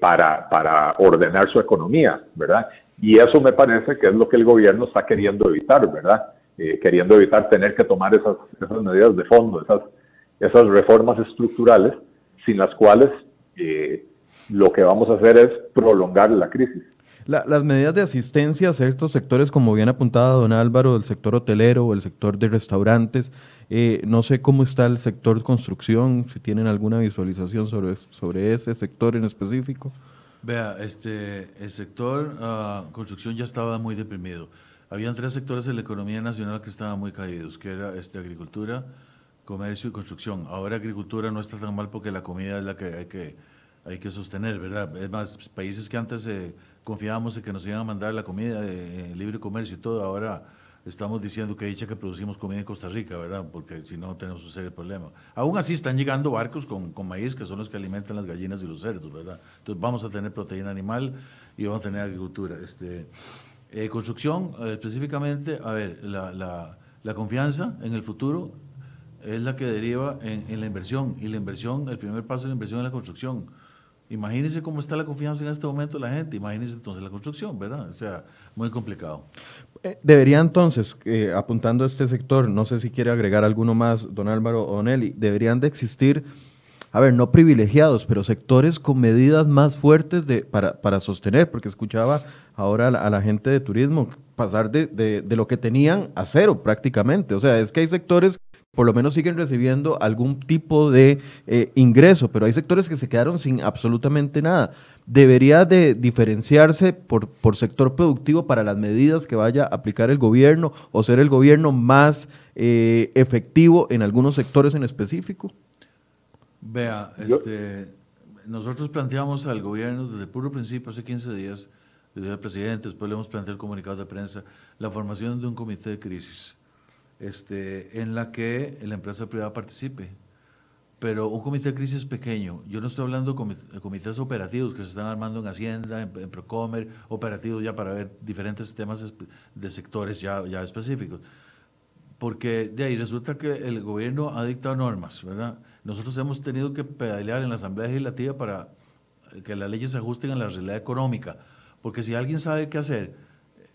para, para ordenar su economía, ¿verdad? Y eso me parece que es lo que el gobierno está queriendo evitar, ¿verdad? Eh, queriendo evitar tener que tomar esas, esas medidas de fondo, esas, esas reformas estructurales, sin las cuales eh, lo que vamos a hacer es prolongar la crisis. Las medidas de asistencia a ciertos sectores, como bien apuntaba don Álvaro, el sector hotelero o el sector de restaurantes, eh, no sé cómo está el sector construcción, si tienen alguna visualización sobre, sobre ese sector en específico. Vea, este, el sector uh, construcción ya estaba muy deprimido. Habían tres sectores de la economía nacional que estaban muy caídos, que era este, agricultura, comercio y construcción. Ahora agricultura no está tan mal porque la comida es la que hay que, hay que sostener, ¿verdad? Es más, países que antes eh, confiábamos en que nos iban a mandar la comida, eh, libre comercio y todo, ahora estamos diciendo que dicha que producimos comida en Costa Rica, ¿verdad? Porque si no tenemos un serio problema. Aún así están llegando barcos con, con, maíz, que son los que alimentan las gallinas y los cerdos, ¿verdad? Entonces vamos a tener proteína animal y vamos a tener agricultura. Este, eh, construcción, eh, específicamente, a ver, la, la, la, confianza en el futuro es la que deriva en, en, la inversión. Y la inversión, el primer paso de la inversión es la construcción. Imagínense cómo está la confianza en este momento de la gente, imagínense entonces la construcción, ¿verdad? O sea, muy complicado. Eh, debería entonces, apuntando a este sector, no sé si quiere agregar alguno más, don Álvaro o Nelly, deberían de existir a ver, no privilegiados, pero sectores con medidas más fuertes de, para, para sostener, porque escuchaba ahora a la, gente de turismo pasar de, de, de, lo que tenían a cero prácticamente. O sea, es que hay sectores por lo menos siguen recibiendo algún tipo de eh, ingreso, pero hay sectores que se quedaron sin absolutamente nada. ¿Debería de diferenciarse por, por sector productivo para las medidas que vaya a aplicar el gobierno o ser el gobierno más eh, efectivo en algunos sectores en específico? Vea, este, nosotros planteamos al gobierno desde el puro principio, hace 15 días, desde el presidente, después le hemos planteado el comunicado de prensa, la formación de un comité de crisis este, en la que la empresa privada participe. Pero un comité de crisis pequeño, yo no estoy hablando de comités operativos que se están armando en Hacienda, en, Procomer, operativos ya para ver diferentes temas de sectores ya, ya específicos. Porque de ahí resulta que el gobierno ha dictado normas, ¿verdad? Nosotros hemos tenido que pedalear en la Asamblea Legislativa para que las leyes se ajusten a la realidad económica. Porque si alguien sabe qué hacer,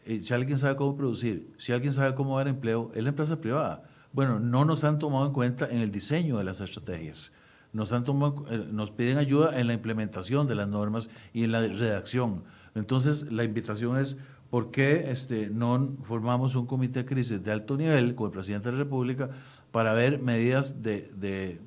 eh, si alguien sabe cómo producir, si alguien sabe cómo dar empleo, es la empresa privada. Bueno, no nos han tomado en cuenta en el diseño de las estrategias. Nos, han tomado, eh, nos piden ayuda en la implementación de las normas y en la redacción. Entonces, la invitación es, ¿por qué este, no formamos un comité de crisis de alto nivel con el presidente de la República para ver medidas de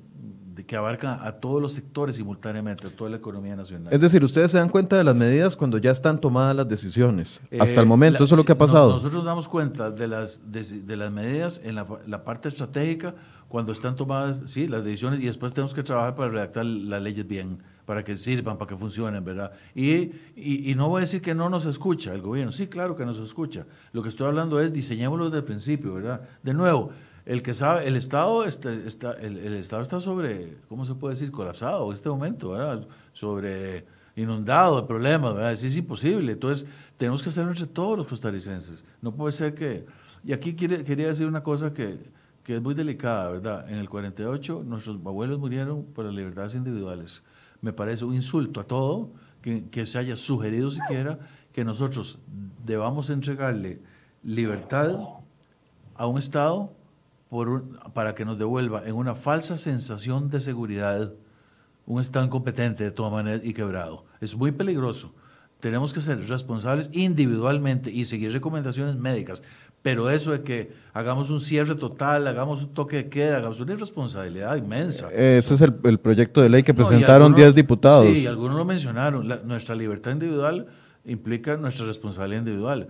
que abarca a todos los sectores simultáneamente, a toda la economía nacional. Es decir, ustedes se dan cuenta de las medidas cuando ya están tomadas las decisiones. Hasta el eh, momento, eso es lo que ha pasado. nosotros nos damos cuenta de las, de, las medidas en la, parte estratégica cuando están tomadas, sí, las decisiones y después tenemos que trabajar para redactar las leyes bien, para que sirvan, para que funcionen, ¿verdad? Y, y, no voy a decir que no nos escucha el gobierno, sí, claro que nos escucha. Lo que estoy hablando es diseñémoslo desde el principio, ¿verdad? De nuevo, el que sabe, el Estado está, está el, Estado está sobre, ¿cómo se puede decir? Colapsado en este momento, ¿verdad? Sobre inundado de problemas, ¿verdad? Es, imposible. Entonces, tenemos que hacerlo entre todos los costarricenses. No puede ser que... Y aquí quiere, quería decir una cosa que, que es muy delicada, ¿verdad? En el 48 nuestros abuelos murieron por las libertades individuales. Me parece un insulto a todo que, que se haya sugerido siquiera que nosotros debamos entregarle libertad a un Estado por para que nos devuelva en una falsa sensación de seguridad un Estado incompetente de todas maneras y quebrado. Es muy peligroso. Tenemos que ser responsables individualmente y seguir recomendaciones médicas. Pero eso de que hagamos un cierre total, hagamos un toque de queda, hagamos una irresponsabilidad inmensa. Eh, ese es el, proyecto de ley que presentaron 10 diputados. Sí, algunos lo mencionaron. nuestra libertad individual implica nuestra responsabilidad individual.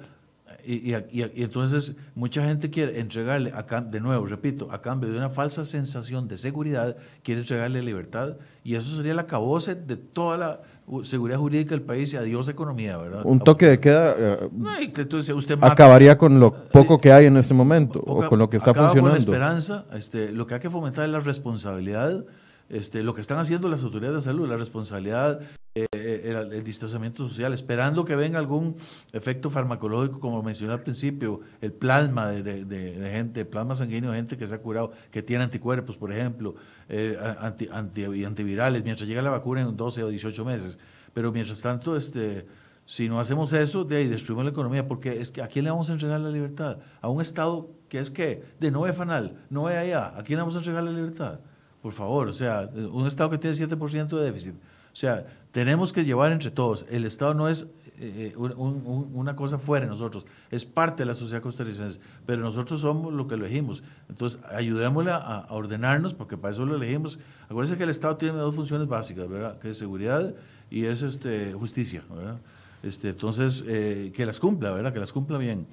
Y, entonces mucha gente quiere entregarle, a, de nuevo, repito, a cambio de una falsa sensación de seguridad, quiere entregarle libertad y eso sería la cabose de toda la seguridad jurídica del país y adiós economía, ¿verdad? Un toque de queda eh, usted acabaría con lo poco que hay en este momento o con lo que está funcionando. Con la esperanza, este, lo que hay que fomentar es la responsabilidad este, lo que están haciendo las autoridades de salud, la responsabilidad, eh, eh, el, distanciamiento social, esperando que venga algún efecto farmacológico, como mencioné al principio, el plasma de, de, gente, plasma sanguíneo de gente que se ha curado, que tiene anticuerpos, por ejemplo, eh, anti, antivirales, mientras llega la vacuna en 12 o 18 meses. Pero mientras tanto, este, si no hacemos eso, de ahí destruimos la economía, porque es que ¿a quién le vamos a entregar la libertad? A un Estado que es que, de no es fanal, no es allá, ¿a quién le vamos a entregar la libertad? Por favor, o sea, un Estado que tiene 7% de déficit. O sea, tenemos que llevar entre todos. El Estado no es eh, eh, una cosa fuera de nosotros, es parte de la sociedad costarricense, pero nosotros somos lo que elegimos. Entonces, ayudémosle a, ordenarnos, porque para eso lo elegimos. Acuérdense que el Estado tiene dos funciones básicas, ¿verdad? Que es seguridad y es este, justicia, ¿verdad? Este, entonces, eh, que las cumpla, ¿verdad? Que las cumpla bien.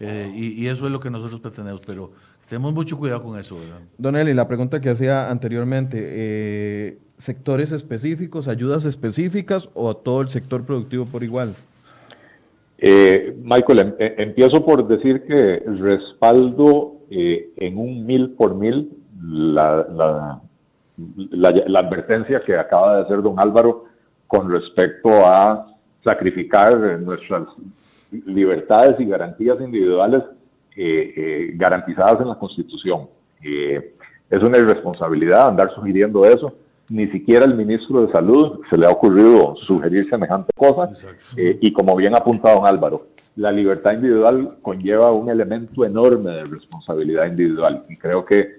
Y, y, eso es lo que nosotros pretendemos, pero tenemos mucho cuidado con eso. ¿verdad? Don Eli, la pregunta que hacía anteriormente, eh, ¿sectores específicos, ayudas específicas o a todo el sector productivo por igual? Eh, Michael, em, eh, empiezo por decir que respaldo en un mil por mil la, la, la, advertencia que acaba de hacer don Álvaro con respecto a sacrificar nuestras libertades y garantías individuales eh, eh, garantizadas en la Constitución. Eh, es una irresponsabilidad andar sugiriendo eso. Ni siquiera el ministro de Salud se le ha ocurrido sugerir semejante cosa. y como bien ha apuntado don Álvaro, la libertad individual conlleva un elemento enorme de responsabilidad individual. Y creo que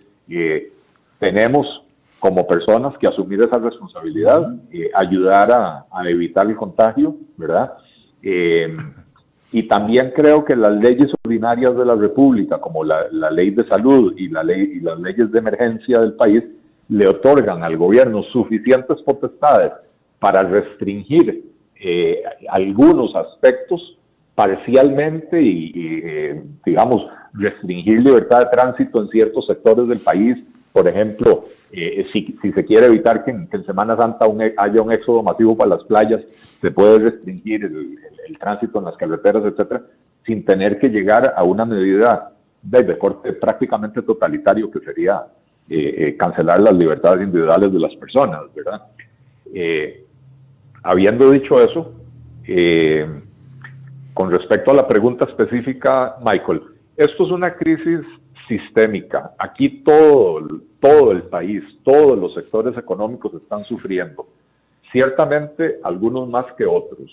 tenemos como personas que asumir esa responsabilidad, ayudar a, a, evitar el contagio, ¿verdad? Y también creo que las leyes ordinarias de la República, como la, ley de salud y, la ley, y las leyes de emergencia del país, le otorgan al gobierno suficientes potestades para restringir eh, algunos aspectos parcialmente y, eh, digamos, restringir libertad de tránsito en ciertos sectores del país. Por ejemplo, eh, si, se quiere evitar que en, Semana Santa e, haya un éxodo masivo para las playas, se puede restringir el, tránsito en las carreteras, etcétera, sin tener que llegar a una medida de, corte prácticamente totalitario que sería eh, cancelar las libertades individuales de las personas, ¿verdad? habiendo dicho eso, con respecto a la pregunta específica, Michael, esto es una crisis sistémica. Aquí todo, todo el país, todos los sectores económicos están sufriendo. Ciertamente algunos más que otros.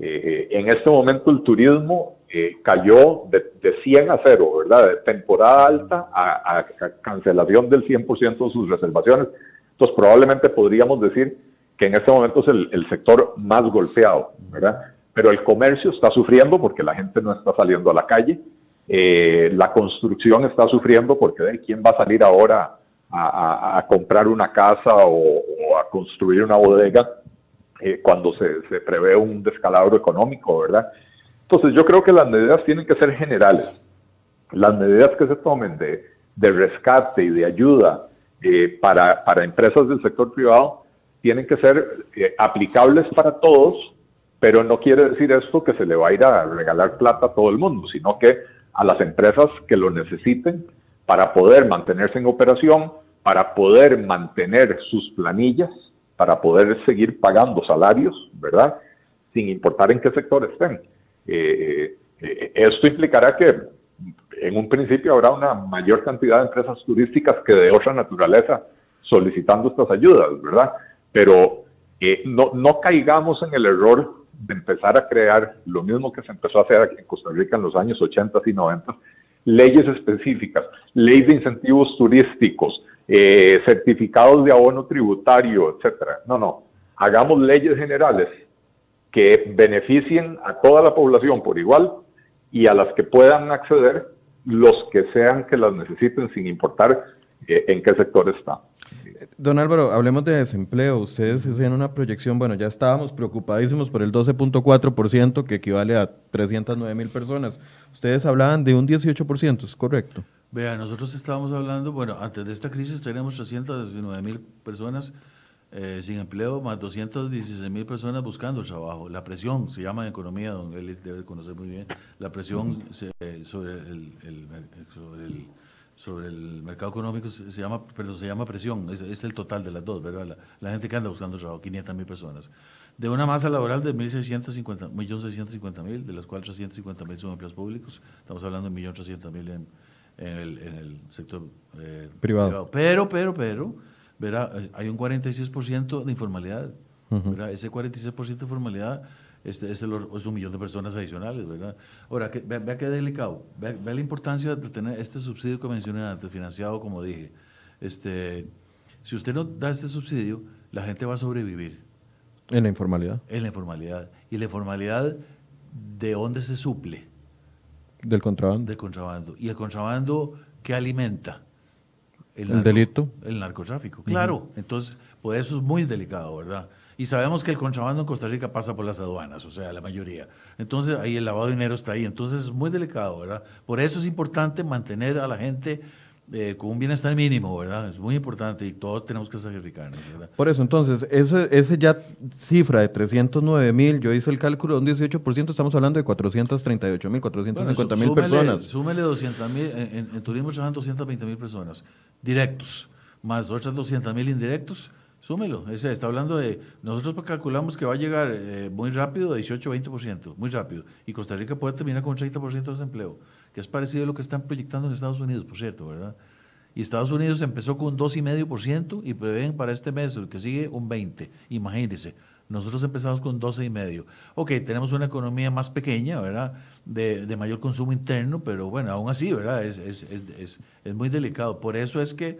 Eh, eh, en este momento el turismo eh, cayó de, 100 a 0, ¿verdad? De temporada alta a, cancelación del 100% de sus reservaciones. Entonces probablemente podríamos decir que en este momento es el, sector más golpeado, ¿verdad? pero el comercio está sufriendo porque la gente no está saliendo a la calle, la construcción está sufriendo porque quién va a salir ahora a, comprar una casa o, a construir una bodega eh, cuando se, prevé un descalabro económico, ¿verdad? Entonces yo creo que las medidas tienen que ser generales. Las medidas que se tomen de, rescate y de ayuda eh, para, para empresas del sector privado tienen que ser aplicables para todos pero no quiere decir esto que se le va a ir a regalar plata a todo el mundo, sino que a las empresas que lo necesiten para poder mantenerse en operación, para poder mantener sus planillas, para poder seguir pagando salarios, ¿verdad? Sin importar en qué sector estén. Eh, eh, esto implicará que en un principio habrá una mayor cantidad de empresas turísticas que de otra naturaleza solicitando estas ayudas, ¿verdad? Pero eh, no, no caigamos en el error de empezar a crear lo mismo que se empezó a hacer aquí en Costa Rica en los años 80 y 90, leyes específicas, leyes de incentivos turísticos, eh, certificados de abono tributario, etcétera. No, no, hagamos leyes generales que beneficien a toda la población por igual y a las que puedan acceder los que sean que las necesiten sin importar eh, en qué sector está. Don Álvaro, hablemos de desempleo. Ustedes hacían una proyección, bueno, ya estábamos preocupadísimos por el 12.4%, que equivale a 309 mil personas. Ustedes hablaban de un 18%, ¿es correcto? Vea, nosotros estábamos hablando, bueno, antes de esta crisis teníamos 319 mil personas eh, sin empleo, más 216 mil personas buscando trabajo. La presión, se llama en economía, don él debe conocer muy bien, la presión sobre el sobre el mercado económico se, llama, pero se llama presión, es, el total de las dos, ¿verdad? La, gente que anda buscando trabajo, 500 mil personas. De una masa laboral de 1.650.000, de las cuales 350.000 son empleos públicos, estamos hablando de 1.800.000 en, en, el, en el sector eh, privado. Pero, pero, pero, verá, hay un 46% de informalidad. Ese 46% de informalidad este, es, es, un millón de personas adicionales, ¿verdad? Ahora, que, vea, qué delicado, vea, la importancia de tener este subsidio que mencioné antes, financiado, como dije. Este, si usted no da este subsidio, la gente va a sobrevivir. En la informalidad. En la informalidad. ¿Y la informalidad de dónde se suple? Del contrabando. Del contrabando. ¿Y el contrabando qué alimenta? El, delito. El narcotráfico. Claro. Entonces, pues eso es muy delicado, ¿verdad? Y sabemos que el contrabando en Costa Rica pasa por las aduanas, o sea, la mayoría. Entonces, ahí el lavado de dinero está ahí. Entonces, es muy delicado, ¿verdad? Por eso es importante mantener a la gente eh, con un bienestar mínimo, ¿verdad? Es muy importante y todos tenemos que sacrificarnos, ¿verdad? Por eso, entonces, ese, ese ya cifra de 309 mil, yo hice el cálculo de un 18%, estamos hablando de 438 mil, 450 mil personas. Súmele 200 mil, en, en, turismo trabajan 220 mil personas directos, más otras 200 mil indirectos Súmelo. Ese, está hablando de. Nosotros calculamos que va a llegar eh, muy rápido, 18-20%, muy rápido. Y Costa Rica puede terminar con un 30% de desempleo, que es parecido a lo que están proyectando en Estados Unidos, por cierto, ¿verdad? Y Estados Unidos empezó con un 2,5% y prevén para este mes, el que sigue, un 20%. Imagínense. Nosotros empezamos con 12,5%. Ok, tenemos una economía más pequeña, ¿verdad? De, de mayor consumo interno, pero bueno, aún así, ¿verdad? Es, es, es, es muy delicado. Por eso es que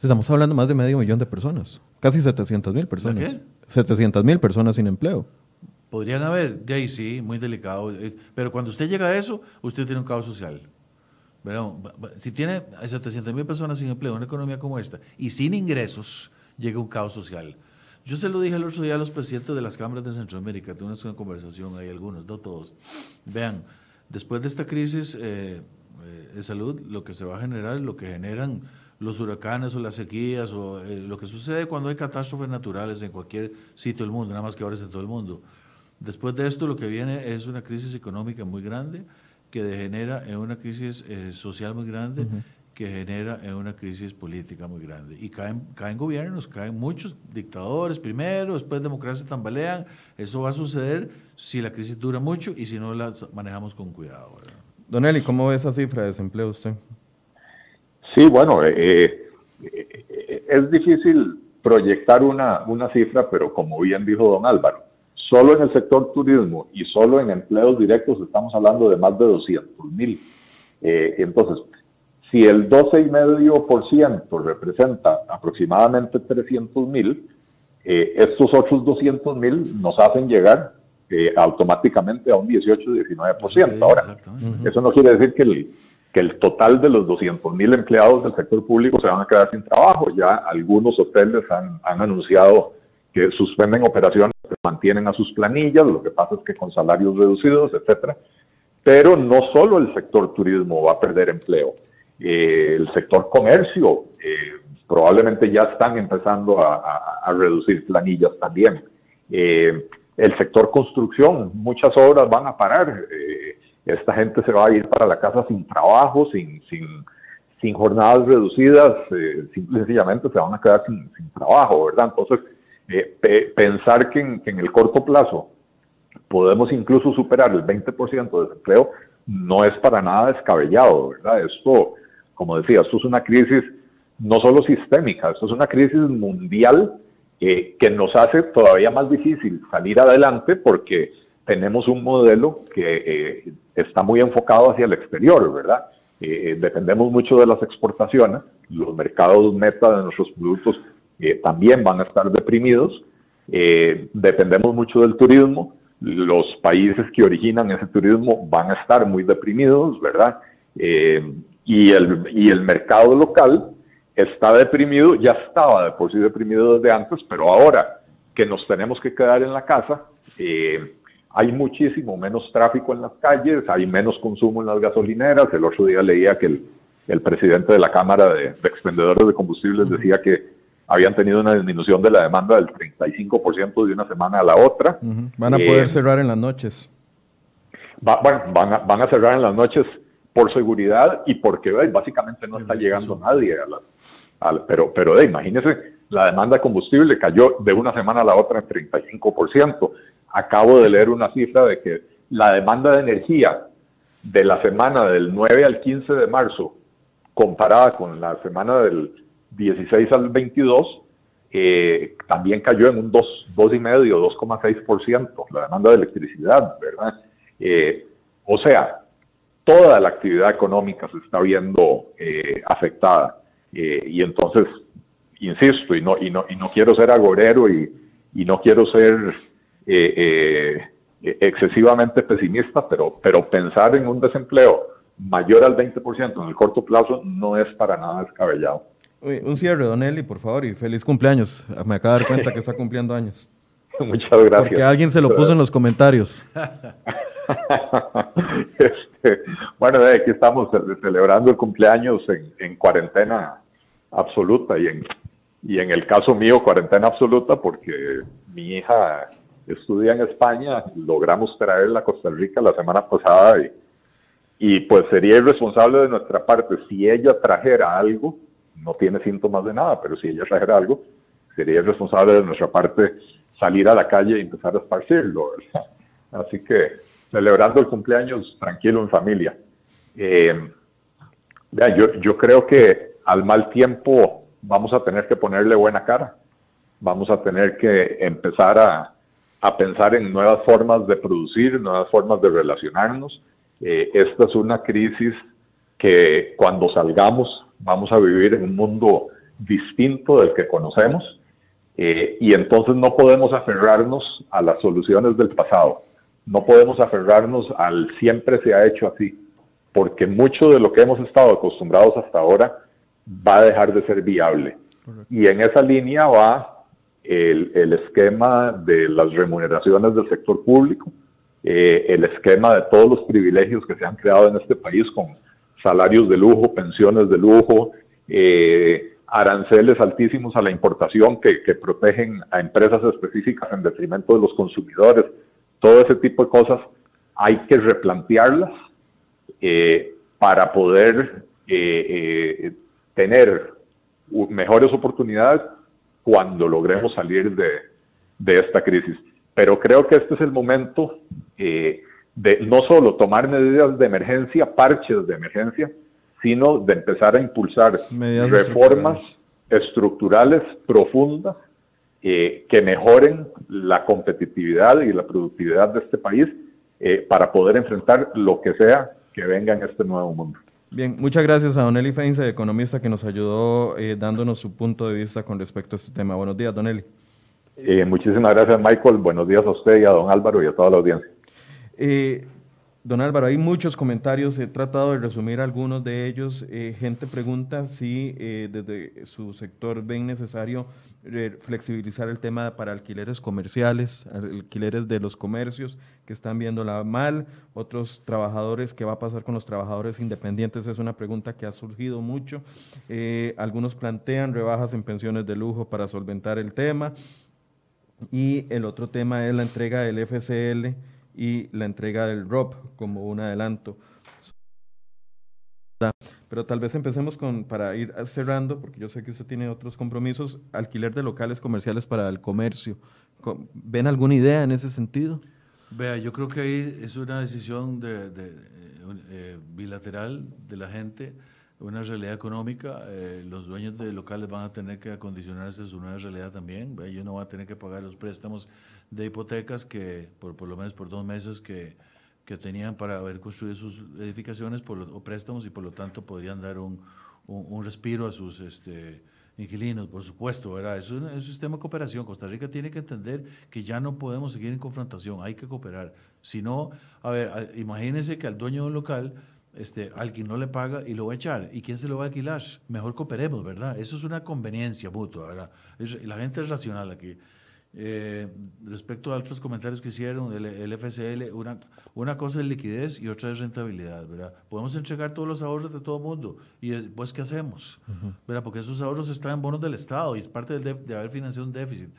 Estamos hablando más de medio millón de personas, casi 700 mil personas. ¿Qué? 700 mil personas sin empleo. Podrían haber, de ahí sí, muy delicado. eh, Pero cuando usted llega a eso, usted tiene un caos social. Pero, si tiene a 700 mil personas sin empleo en una economía como esta y sin ingresos, llega un caos social. Yo se lo dije el otro día a los presidentes de las cámaras de Centroamérica, tuve una conversación, hay algunos, no todos. Vean, después de esta crisis eh, eh, de salud, lo que se va a generar, lo que generan los huracanes o las sequías o lo que sucede cuando hay catástrofes naturales en cualquier sitio del mundo, nada más que ahora es en todo el mundo. Después de esto lo que viene es una crisis económica muy grande que degenera en una crisis eh, social muy grande, que genera en una crisis política muy grande. Y caen, caen gobiernos, caen muchos dictadores primero, después democracia tambalean. Eso va a suceder si la crisis dura mucho y si no la manejamos con cuidado. ¿verdad? Don Eli, ¿cómo ve esa cifra de desempleo usted? Sí, bueno, eh, eh, es difícil proyectar una, una cifra, pero como bien dijo don Álvaro, solo en el sector turismo y solo en empleos directos estamos hablando de más de 200 mil. Eh, entonces, si el 12,5% representa aproximadamente 300 mil, eh, estos otros 200 mil nos hacen llegar eh, automáticamente a un 18-19%. Sí, Ahora, eso no quiere decir que el, que el total de los 200 mil empleados del sector público se van a quedar sin trabajo. Ya algunos hoteles han, han anunciado que suspenden operaciones, mantienen a sus planillas, lo que pasa es que con salarios reducidos, etcétera. Pero no solo el sector turismo va a perder empleo, eh, el sector comercio eh, probablemente ya están empezando a, reducir planillas también. Eh, el sector construcción, muchas obras van a parar. esta gente se va a ir para la casa sin trabajo, sin, sin, sin jornadas reducidas, simple y sencillamente se van a quedar sin, sin trabajo, ¿verdad? Entonces, eh, pe- pensar que en, que en el corto plazo podemos incluso superar el 20% de desempleo no es para nada descabellado, ¿verdad? Esto, como decía, esto es una crisis no solo sistémica, esto es una crisis mundial eh, que nos hace todavía más difícil salir adelante porque tenemos un modelo que eh, está muy enfocado hacia el exterior, ¿verdad? Eh, dependemos mucho de las exportaciones, los mercados meta de nuestros productos eh, también van a estar deprimidos, eh, dependemos mucho del turismo, los países que originan ese turismo van a estar muy deprimidos, ¿verdad? Eh, y, el, y el mercado local está deprimido, ya estaba de por sí deprimido desde antes, pero ahora que nos tenemos que quedar en la casa, eh, hay muchísimo menos tráfico en las calles, hay menos consumo en las gasolineras. El otro día leía que el, el presidente de la Cámara de, de Expendedores de Combustibles decía que habían tenido una disminución de la demanda del 35% de una semana a la otra. Van a Eh, poder cerrar en las noches. Va- bueno, van a, van a cerrar en las noches por seguridad y porque eh, básicamente no está llegando nadie a las, pero, pero eh, imagínese, la demanda de combustible cayó de una semana a la otra en 35%. Acabo de leer una cifra de que la demanda de energía de la semana del 9 al 15 de marzo, comparada con la semana del 16 al 22, eh, también cayó en un 2, 2,5, 2,6% la demanda de electricidad, ¿verdad? Eh, o sea, toda la actividad económica se está viendo eh, afectada. Eh, y entonces, insisto, y no, y no, y no quiero ser agorero y, no quiero ser excesivamente pesimista, pero, pero pensar en un desempleo mayor al 20% en el corto plazo no es para nada descabellado. Un cierre, Don Eli, por favor, y feliz cumpleaños. Me acabo de dar cuenta que está cumpliendo años. Muchas gracias. Porque alguien se lo puso en los comentarios. Este, bueno, de aquí estamos ce- celebrando el cumpleaños en, en cuarentena absoluta y en, y en el caso mío cuarentena absoluta porque mi hija estudia en España, logramos traerla a Costa Rica la semana pasada y, y pues sería irresponsable de nuestra parte si ella trajera algo, no tiene síntomas de nada, pero si ella trajera algo, sería irresponsable de nuestra parte salir a la calle y empezar a esparcirlo. Así que celebrando el cumpleaños tranquilo en familia. Eh, yo, yo creo que al mal tiempo vamos a tener que ponerle buena cara. Vamos a tener que empezar a, a pensar en nuevas formas de producir, nuevas formas de relacionarnos. Eh, esta es una crisis que cuando salgamos vamos a vivir en un mundo distinto del que conocemos Eh, y entonces no podemos aferrarnos a las soluciones del pasado, no podemos aferrarnos al siempre se ha hecho así, porque mucho de lo que hemos estado acostumbrados hasta ahora va a dejar de ser viable. Y en esa línea va el, el, esquema de las remuneraciones del sector público, eh, el esquema de todos los privilegios que se han creado en este país con salarios de lujo, pensiones de lujo, eh, aranceles altísimos a la importación que, protegen a empresas específicas en detrimento de los consumidores, todo ese tipo de cosas hay que replantearlas eh, para poder eh, tener mejores oportunidades cuando logremos salir de, de, esta crisis. Pero creo que este es el momento de no solo tomar medidas de emergencia, parches de emergencia, sino de empezar a impulsar reformas estructurales, profundas eh, que mejoren la competitividad y la productividad de este país eh, para poder enfrentar lo que sea que venga en este nuevo mundo. Bien, muchas gracias a Don Eli Feinze, economista, que nos ayudó eh, dándonos su punto de vista con respecto a este tema. Buenos días, Don Eli. muchísimas gracias, Michael. Buenos días a usted y a don Álvaro y a toda la audiencia. Don Álvaro, hay muchos comentarios, he tratado de resumir algunos de ellos. Eh, gente pregunta si eh, desde su sector ven necesario eh, flexibilizar el tema para alquileres comerciales, alquileres de los comercios que están viéndola mal, otros trabajadores, ¿qué va a pasar con los trabajadores independientes? Es una pregunta que ha surgido mucho. algunos plantean rebajas en pensiones de lujo para solventar el tema. Y el otro tema es la entrega del FCL y la entrega del ROP como un adelanto. Pero tal vez empecemos con, para ir cerrando, porque yo sé que usted tiene otros compromisos, alquiler de locales comerciales para el comercio. ¿Ven alguna idea en ese sentido? Vea, yo creo que ahí es una decisión de, eh, bilateral de la gente, una realidad económica. Eh, los dueños de locales van a tener que acondicionarse a su nueva realidad también. Ellos no van a tener que pagar los préstamos de hipotecas que, por, por lo menos por dos meses, que, que tenían para haber construido sus edificaciones por, o préstamos y por lo tanto podrían dar un, un, respiro a sus este, inquilinos, por supuesto, ¿verdad? Es un, es un, sistema de cooperación. Costa Rica tiene que entender que ya no podemos seguir en confrontación, hay que cooperar. Si no, a ver, imagínense que al dueño de un local, este, alguien no le paga y lo va a echar. ¿Y quién se lo va a alquilar? Mejor cooperemos, ¿verdad? Eso es una conveniencia mutua, ¿verdad? la gente es racional aquí. Eh, respecto a otros comentarios que hicieron, el, FCL, una, una cosa es liquidez y otra es rentabilidad, ¿verdad? Podemos entregar todos los ahorros de todo el mundo y después, ¿qué hacemos? ¿verdad? Porque esos ahorros están en bonos del Estado y es parte del de, haber financiado un déficit.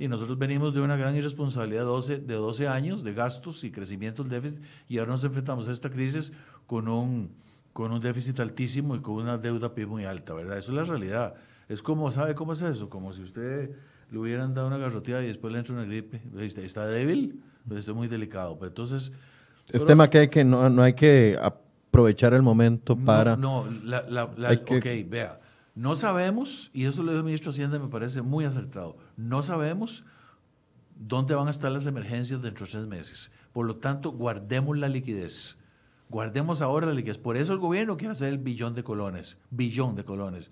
Y nosotros venimos de una gran irresponsabilidad 12, de 12 años de gastos y crecimiento del déficit y ahora nos enfrentamos a esta crisis con un, con un déficit altísimo y con una deuda PIB muy alta, ¿verdad? Eso es la realidad. Es como, ¿sabe cómo es eso? Como si usted le hubieran dado una garroteada y después le entra una gripe. Está débil, pero está muy delicado. Pero entonces... Es tema que, hay que no, no hay que aprovechar el momento para... No, la, la, ok, vea. No sabemos, y eso lo dijo el ministro de Hacienda, me parece muy acertado, no sabemos dónde van a estar las emergencias dentro de tres meses. Por lo tanto, guardemos la liquidez. Guardemos ahora la liquidez. Por eso el gobierno quiere hacer el billón de colones, billón de colones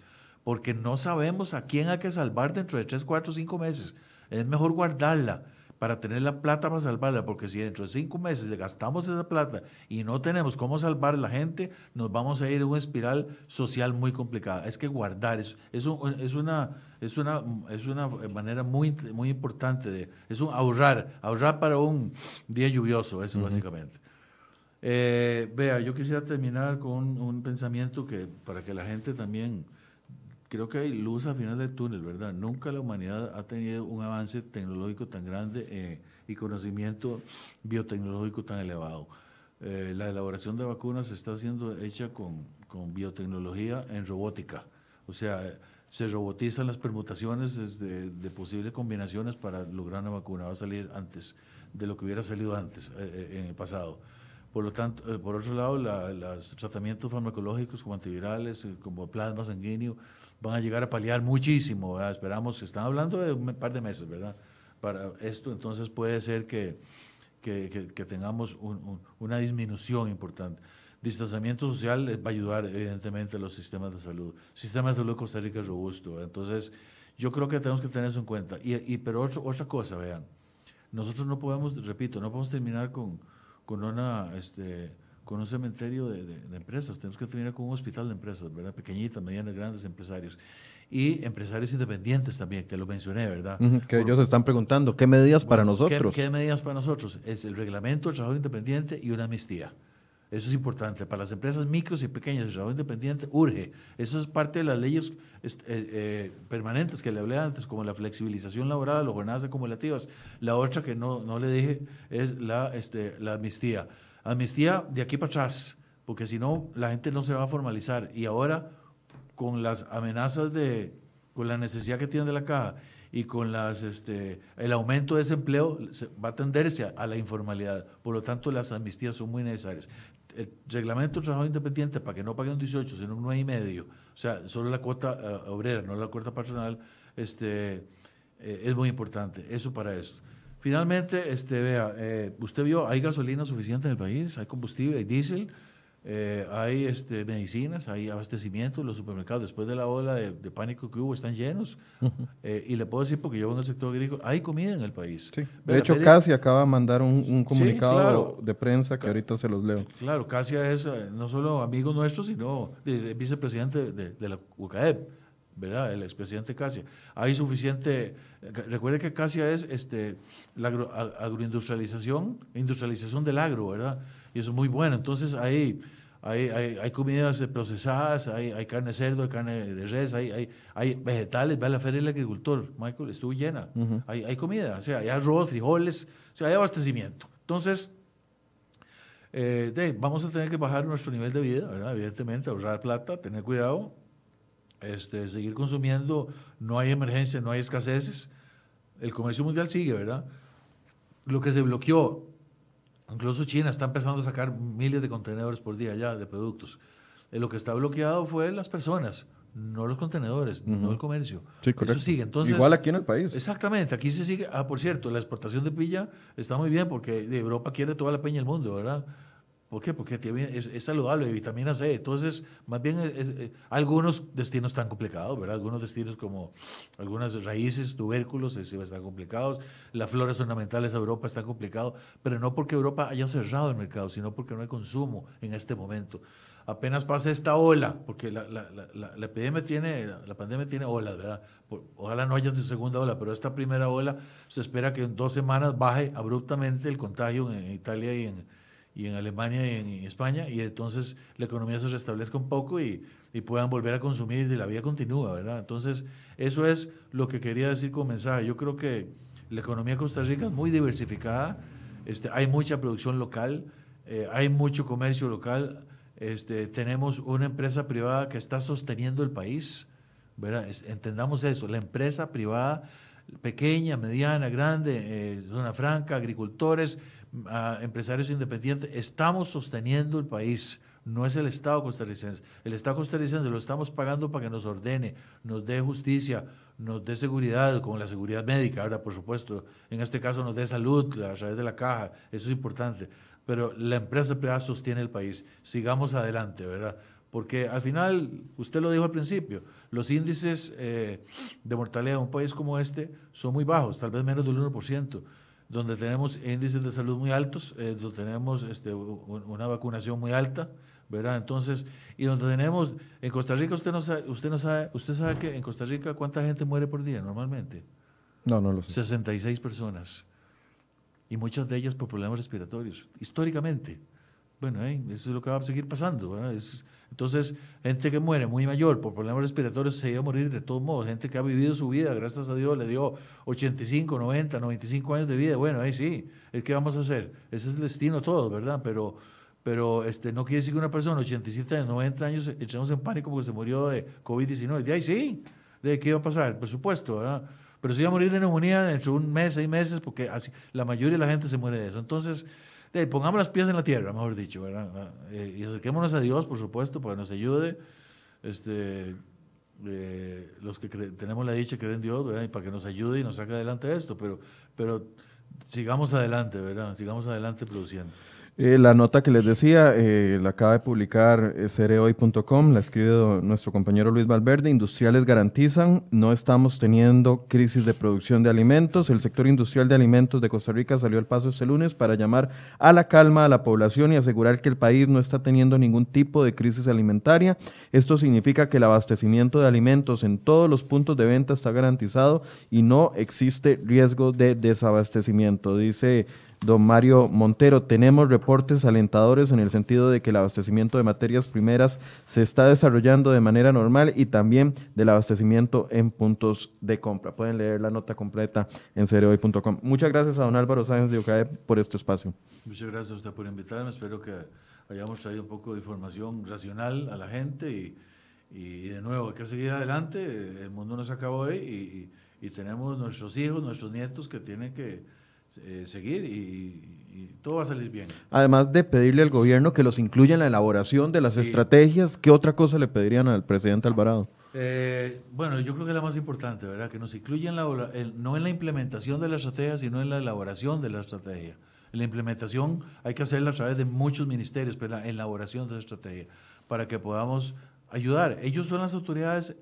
porque no sabemos a quién hay que salvar dentro de 3, 4, 5 meses. Es mejor guardarla para tener la plata para salvarla, porque si dentro de 5 meses le gastamos esa plata y no tenemos cómo salvar a la gente, nos vamos a ir en una espiral social muy complicada. Es que guardar, es, es, es, una, es, una, es una manera muy, muy importante de, es un ahorrar, ahorrar para un día lluvioso, eso básicamente. Eh, vea, yo quisiera terminar con un pensamiento que para que la gente también creo que hay luz al final del túnel, ¿verdad? Nunca la humanidad ha tenido un avance tecnológico tan grande eh, y conocimiento biotecnológico tan elevado. Eh, la elaboración de vacunas está siendo hecha con, biotecnología en robótica. O sea, se robotizan las permutaciones de, de, posibles combinaciones para lograr una vacuna. Va a salir antes de lo que hubiera salido antes, eh, en el pasado. Por lo tanto, por otro lado, los tratamientos farmacológicos como antivirales, como plasma sanguíneo, van a llegar a paliar muchísimo. Esperamos, están hablando de un par de meses, ¿verdad? Para esto, entonces puede ser que, que, que, tengamos una disminución importante. Distanciamiento social va a ayudar, evidentemente, a los sistemas de salud. Sistema de salud de Costa Rica es robusto. Entonces, Yo creo que tenemos que tener eso en cuenta. Y, y pero otra cosa, vean, nosotros no podemos, repito, no podemos terminar con, con una... Este, con un cementerio de, de, empresas, tenemos que terminar con un hospital de empresas, ¿verdad? Pequeñitas, medianas, grandes empresarios. Y empresarios independientes también, que lo mencioné, ¿verdad? que ellos están preguntando, ¿qué medidas para nosotros? ¿qué, medidas para nosotros? Es el reglamento del trabajo independiente y una amnistía. Eso es importante. Para las empresas micros y pequeñas, el trabajo independiente urge. Eso es parte de las leyes eh, eh, permanentes que le hablé antes, como la flexibilización laboral, las jornadas acumulativas. La otra que no, no le dije es la, este, la amnistía. Amnistía de aquí para atrás, porque si no, la gente no se va a formalizar. Y ahora, con las amenazas de, con la necesidad que tiene de la caja y con las, este, el aumento de desempleo, va a tenderse a, la informalidad. Por lo tanto, las amnistías son muy necesarias. El reglamento de trabajo independiente para que no paguen un 18, sino un 9,5, o sea, solo la cuota eh, obrera, no la cuota personal, este, eh, es muy importante. Eso para eso. Finalmente, este, vea, eh, usted vio, hay gasolina suficiente en el país, hay combustible, hay diésel, eh, hay este, medicinas, hay abastecimiento, los supermercados después de la ola de, pánico que hubo están llenos. Eh, y le puedo decir, porque yo vengo del sector agrícola, hay comida en el país. De hecho, Casia acaba de mandar un, comunicado de prensa que ahorita se los leo. Claro, Casia es no solo amigo nuestro, sino vicepresidente de, de la UCAEP. ¿Verdad? El expresidente Casia. Hay suficiente, recuerde que Casia es este, la agroindustrialización, industrialización del agro, ¿verdad? Y eso es muy bueno. Entonces hay, hay, hay, comidas procesadas, hay, hay, carne de cerdo, hay carne de res, hay, hay, hay vegetales, ve a la feria del agricultor, Michael, estuvo llena. hay, hay comida, o sea, hay arroz, frijoles, o sea, hay abastecimiento. Entonces, eh, vamos a tener que bajar nuestro nivel de vida, ¿verdad? Evidentemente, ahorrar plata, tener cuidado, este, seguir consumiendo, no hay emergencia, no hay escaseces, el comercio mundial sigue, ¿verdad? Lo que se bloqueó, incluso China está empezando a sacar miles de contenedores por día ya de productos. Eh, lo que está bloqueado fue las personas, no los contenedores, no el comercio. Sí, Eso sigue. Entonces, Igual aquí en el país. Exactamente, aquí se sigue. Ah, por cierto, la exportación de pilla está muy bien porque Europa quiere toda la peña del mundo, ¿verdad? ¿Por qué? Porque es, saludable, vitamina C. Entonces, más bien, eh, algunos destinos están complicados, ¿verdad? Algunos destinos como algunas raíces, tubérculos, están complicados. Las flores ornamentales de Europa están complicados, pero no porque Europa haya cerrado el mercado, sino porque no hay consumo en este momento. Apenas pasa esta ola, porque la, la, la, epidemia tiene, la, pandemia tiene olas, ¿verdad? ojalá no haya segunda ola, pero esta primera ola se espera que en dos semanas baje abruptamente el contagio en Italia y en y en Alemania y en España, y entonces la economía se restablezca un poco y, y puedan volver a consumir y la vida continúa, ¿verdad? Entonces, eso es lo que quería decir con mensaje. Yo creo que la economía de Costa Rica es muy diversificada, este, hay mucha producción local, eh, hay mucho comercio local, este, tenemos una empresa privada que está sosteniendo el país, ¿verdad? entendamos eso, la empresa privada, pequeña, mediana, grande, eh, zona franca, agricultores, a empresarios independientes, estamos sosteniendo el país, no es el Estado costarricense. El Estado costarricense lo estamos pagando para que nos ordene, nos dé justicia, nos dé seguridad, como la seguridad médica, ahora por supuesto, en este caso nos dé salud a través de la caja, eso es importante. Pero la empresa privada sostiene el país. Sigamos adelante, ¿verdad? Porque al final, usted lo dijo al principio, los índices eh, de mortalidad en un país como este son muy bajos, tal vez menos del 1% donde tenemos índices de salud muy altos, eh, donde tenemos este, una vacunación muy alta, ¿verdad? Entonces, y donde tenemos, en Costa Rica usted no sabe, usted no sabe, usted sabe que en Costa Rica cuánta gente muere por día normalmente. No, no lo sé. 66 personas. Y muchas de ellas por problemas respiratorios, históricamente. Bueno, eh, eso es lo que va a seguir pasando. Entonces, gente que muere muy mayor por problemas respiratorios se iba a morir de todos modos. Gente que ha vivido su vida, gracias a Dios, le dio 85, 90, 95 años de vida. Bueno, ahí sí, ¿qué vamos a hacer? Ese es el destino todo, ¿verdad? Pero, pero este, no quiere decir que una persona de 87 años, 90 años, echemos en pánico porque se murió de COVID-19. De ahí sí, ¿de qué iba a pasar? Por supuesto, ¿verdad? Pero se iba a morir de neumonía dentro de un mes, seis meses, porque así, la mayoría de la gente se muere de eso. Entonces, pongamos las pies en la tierra, mejor dicho, ¿verdad? Ah, eh, y acerquémonos a Dios, por supuesto, para que nos ayude. Este, eh, los que tenemos la dicha de creer en Dios, ¿verdad? Para que nos ayude y nos saque adelante esto, pero, pero sigamos adelante, ¿verdad? Sigamos adelante produciendo. Eh, la nota que les decía, eh, la acaba de publicar eh, cereoy.com, la escribe nuestro compañero Luis Valverde. Industriales garantizan, no estamos teniendo crisis de producción de alimentos. El sector industrial de alimentos de Costa Rica salió al paso este lunes para llamar a la calma a la población y asegurar que el país no está teniendo ningún tipo de crisis alimentaria. Esto significa que el abastecimiento de alimentos en todos los puntos de venta está garantizado y no existe riesgo de desabastecimiento, dice Don Mario Montero, tenemos reportes alentadores en el sentido de que el abastecimiento de materias primeras se está desarrollando de manera normal y también del abastecimiento en puntos de compra. Pueden leer la nota completa en cereoy.com. Muchas gracias a don Álvaro Sáenz de UCAE por este espacio. Muchas gracias a usted por invitarme. Espero que hayamos traído un poco de información racional a la gente y, y de nuevo, hay que seguir adelante. El mundo no se acabó hoy y, y tenemos nuestros hijos, nuestros nietos que tienen que eh, seguir y, todo va a salir bien. Además de pedirle al gobierno que los incluya en la elaboración de las estrategias, ¿qué otra cosa le pedirían al presidente Alvarado? Eh, bueno, yo creo que es la más importante, ¿verdad? Que nos incluyan no en la implementación de la estrategia, sino en la elaboración de la estrategia. la implementación hay que hacerla a través de muchos ministerios, pero la elaboración de la estrategia, para que podamos ayudar. Ellos son las autoridades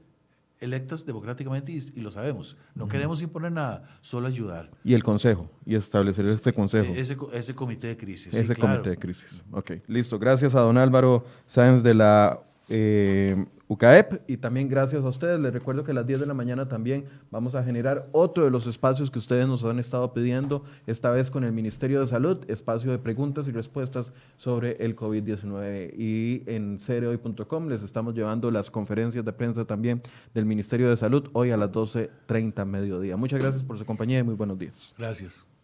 electas democráticamente y, lo sabemos. No queremos imponer nada, solo ayudar. Y el consejo, y establecer ese consejo. E, ese, ese comité de crisis. Ese comité de crisis. Ok, listo. Gracias a don Álvaro Sáenz de la eh, UCAEP y también gracias a ustedes. Les recuerdo que a las 10 de la mañana también vamos a generar otro de los espacios que ustedes nos han estado pidiendo, esta vez con el Ministerio de Salud, espacio de preguntas y respuestas sobre el COVID-19. Y en cereoy.com les estamos llevando las conferencias de prensa también del Ministerio de Salud hoy a las 12.30 mediodía. Muchas gracias por su compañía y muy buenos días. Gracias.